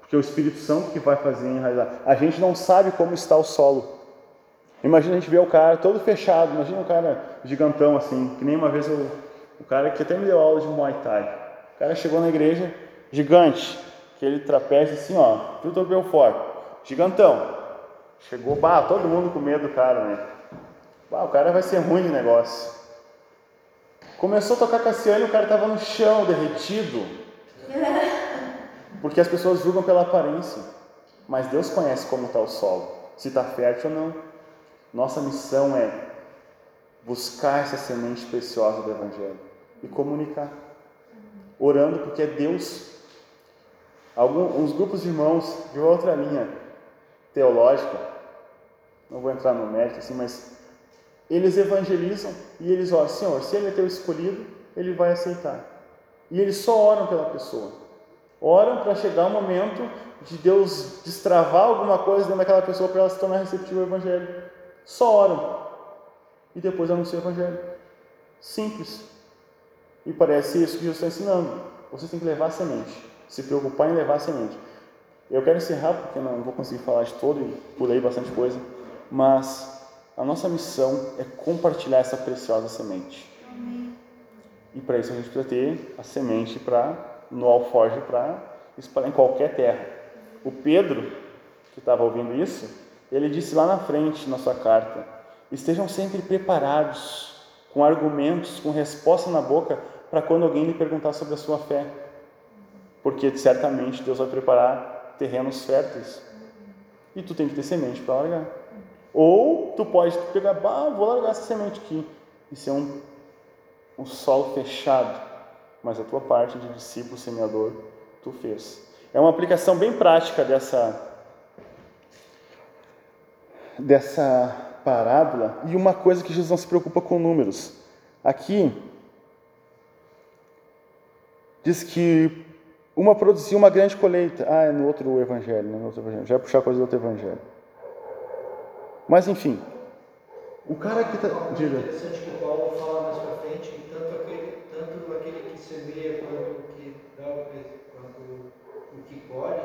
Porque é o Espírito Santo que vai fazer enraizar. A gente não sabe como está o solo. Imagina a gente ver o cara todo fechado, imagina um cara gigantão assim, que nem uma vez eu, o cara que até me deu aula de Muay Thai. O cara chegou na igreja, gigante, aquele trapézio assim, ó, tudo bem forte, gigantão. Chegou, bah, todo mundo com medo do cara, né? Bah, o cara vai ser ruim de negócio. Começou a tocar Cassiano e o cara estava no chão, derretido. Porque as pessoas julgam pela aparência. Mas Deus conhece como está o solo, se está fértil ou não. Nossa missão é buscar essa semente preciosa do Evangelho e comunicar. Orando, porque é Deus. Alguns grupos de irmãos de outra linha teológica, não vou entrar no mérito assim, mas eles evangelizam e eles oram, Senhor, se ele é teu escolhido, ele vai aceitar. E eles só oram pela pessoa. Oram para chegar o momento de Deus destravar alguma coisa dentro daquela pessoa para ela se tornar receptiva ao Evangelho. Só oram. E depois anunciam o Evangelho. Simples. E parece isso que Jesus está ensinando. Vocês têm que levar a semente, se preocupar em levar a semente. Eu quero encerrar porque não vou conseguir falar de todo e pulei bastante coisa, mas a nossa missão é compartilhar essa preciosa semente. E para isso a gente precisa ter a semente para no alforje para espalhar em qualquer terra. O Pedro, que estava ouvindo isso, ele disse lá na frente na sua carta: estejam sempre preparados, com argumentos, com resposta na boca, para quando alguém lhe perguntar sobre a sua fé. Porque certamente Deus vai preparar terrenos férteis. E tu tem que ter semente para largar. Ou tu pode pegar, bah, vou largar essa semente aqui. E ser um, um solo fechado. Mas a tua parte de discípulo semeador, tu fez. É uma aplicação bem prática dessa, dessa parábola. E uma coisa que Jesus não se preocupa com números. Aqui, diz que uma produziu uma grande colheita. Ah, é no outro evangelho, né? no outro evangelho. Já puxar coisa do outro evangelho. Mas enfim, o cara que está.
É interessante que o Paulo fala mais para frente que tanto aquele, tanto aquele que semeia quanto o que dá o quanto o que colhe,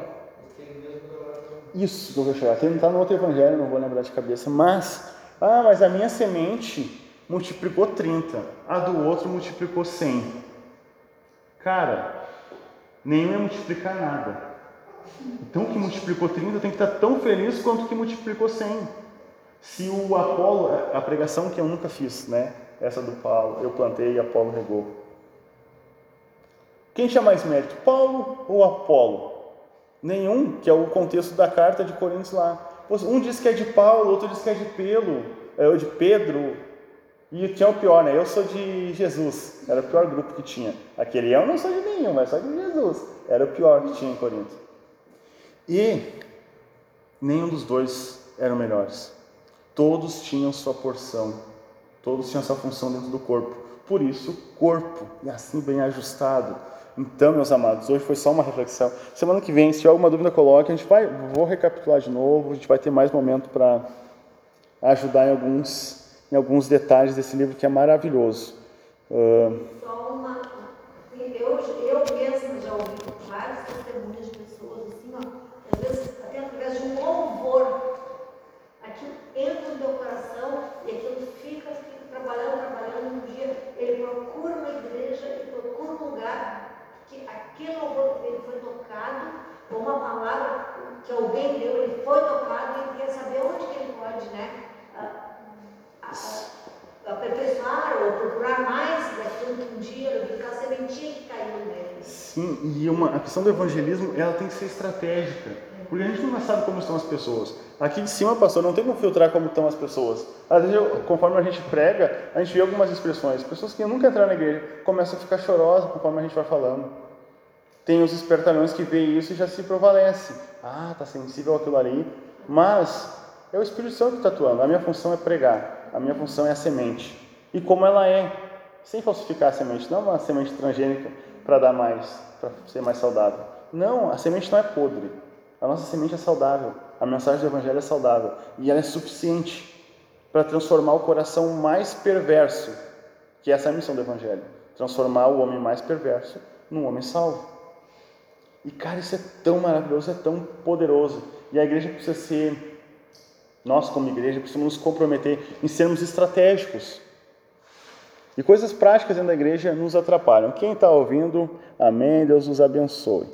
tem o mesmo galardão.
Isso que eu vou chegar. Tem está no outro evangelho, não vou lembrar de cabeça, mas. Ah, mas a minha semente multiplicou 30, a do outro multiplicou 100. Cara, nenhum ia multiplicar nada. Então, o que multiplicou 30 tem que estar tão feliz quanto o que multiplicou 100. Se o Apolo, a pregação que eu nunca fiz, né? Essa do Paulo, eu plantei e Apolo regou. Quem tinha mais mérito, Paulo ou Apolo? Nenhum, que é o contexto da carta de Coríntios lá. Um diz que é de Paulo, outro diz que é de Pedro, é de Pedro. E tinha o pior, né? Eu sou de Jesus. Era o pior grupo que tinha. Aquele eu não sou de nenhum, mas só de Jesus. Era o pior que tinha em Corinto. E nenhum dos dois eram melhores. Todos tinham sua porção, todos tinham sua função dentro do corpo. Por isso, corpo, e assim bem ajustado. Então, meus amados, hoje foi só uma reflexão. Semana que vem, se alguma dúvida, coloque. A gente vai, vou recapitular de novo. A gente vai ter mais momento para ajudar em alguns, em alguns detalhes desse livro que é maravilhoso. Uh...
Só uma. Eu, eu mesma já ouvi vários testemunhos de pessoas assim, ó, às vezes até através de um louvor aquilo entra no teu coração e aquilo fica, fica trabalhando, trabalhando. Um dia ele procura uma igreja, ele procura um lugar que aquele louvor dele foi tocado, ou uma palavra que alguém deu, ele foi tocado e quer saber onde que ele pode, né? aperfeiçoar ou procurar mais daquilo que um dia, daquela sementinha que caiu nele.
Sim, e uma, a questão do evangelismo, ela tem que ser estratégica, porque a gente nunca sabe como estão as pessoas. Aqui de cima, pastor, não tem como filtrar como estão as pessoas. Às vezes, conforme a gente prega, a gente vê algumas expressões. Pessoas que nunca entraram na igreja começam a ficar chorosas conforme a gente vai falando. Tem os espertalhões que veem isso e já se provalece. Ah, está sensível aquilo ali. Mas é o Espírito Santo que está atuando. A minha função é pregar. A minha função é a semente. E como ela é, sem falsificar a semente. Não uma semente transgênica para dar mais, para ser mais saudável. Não, a semente não é podre. A nossa semente é saudável. A mensagem do Evangelho é saudável. E ela é suficiente para transformar o coração mais perverso, que é essa é a missão do Evangelho transformar o homem mais perverso num homem salvo. E cara, isso é tão maravilhoso, é tão poderoso. E a igreja precisa ser, nós como igreja, precisamos nos comprometer em sermos estratégicos. E coisas práticas dentro da igreja nos atrapalham. Quem está ouvindo, amém, Deus nos abençoe.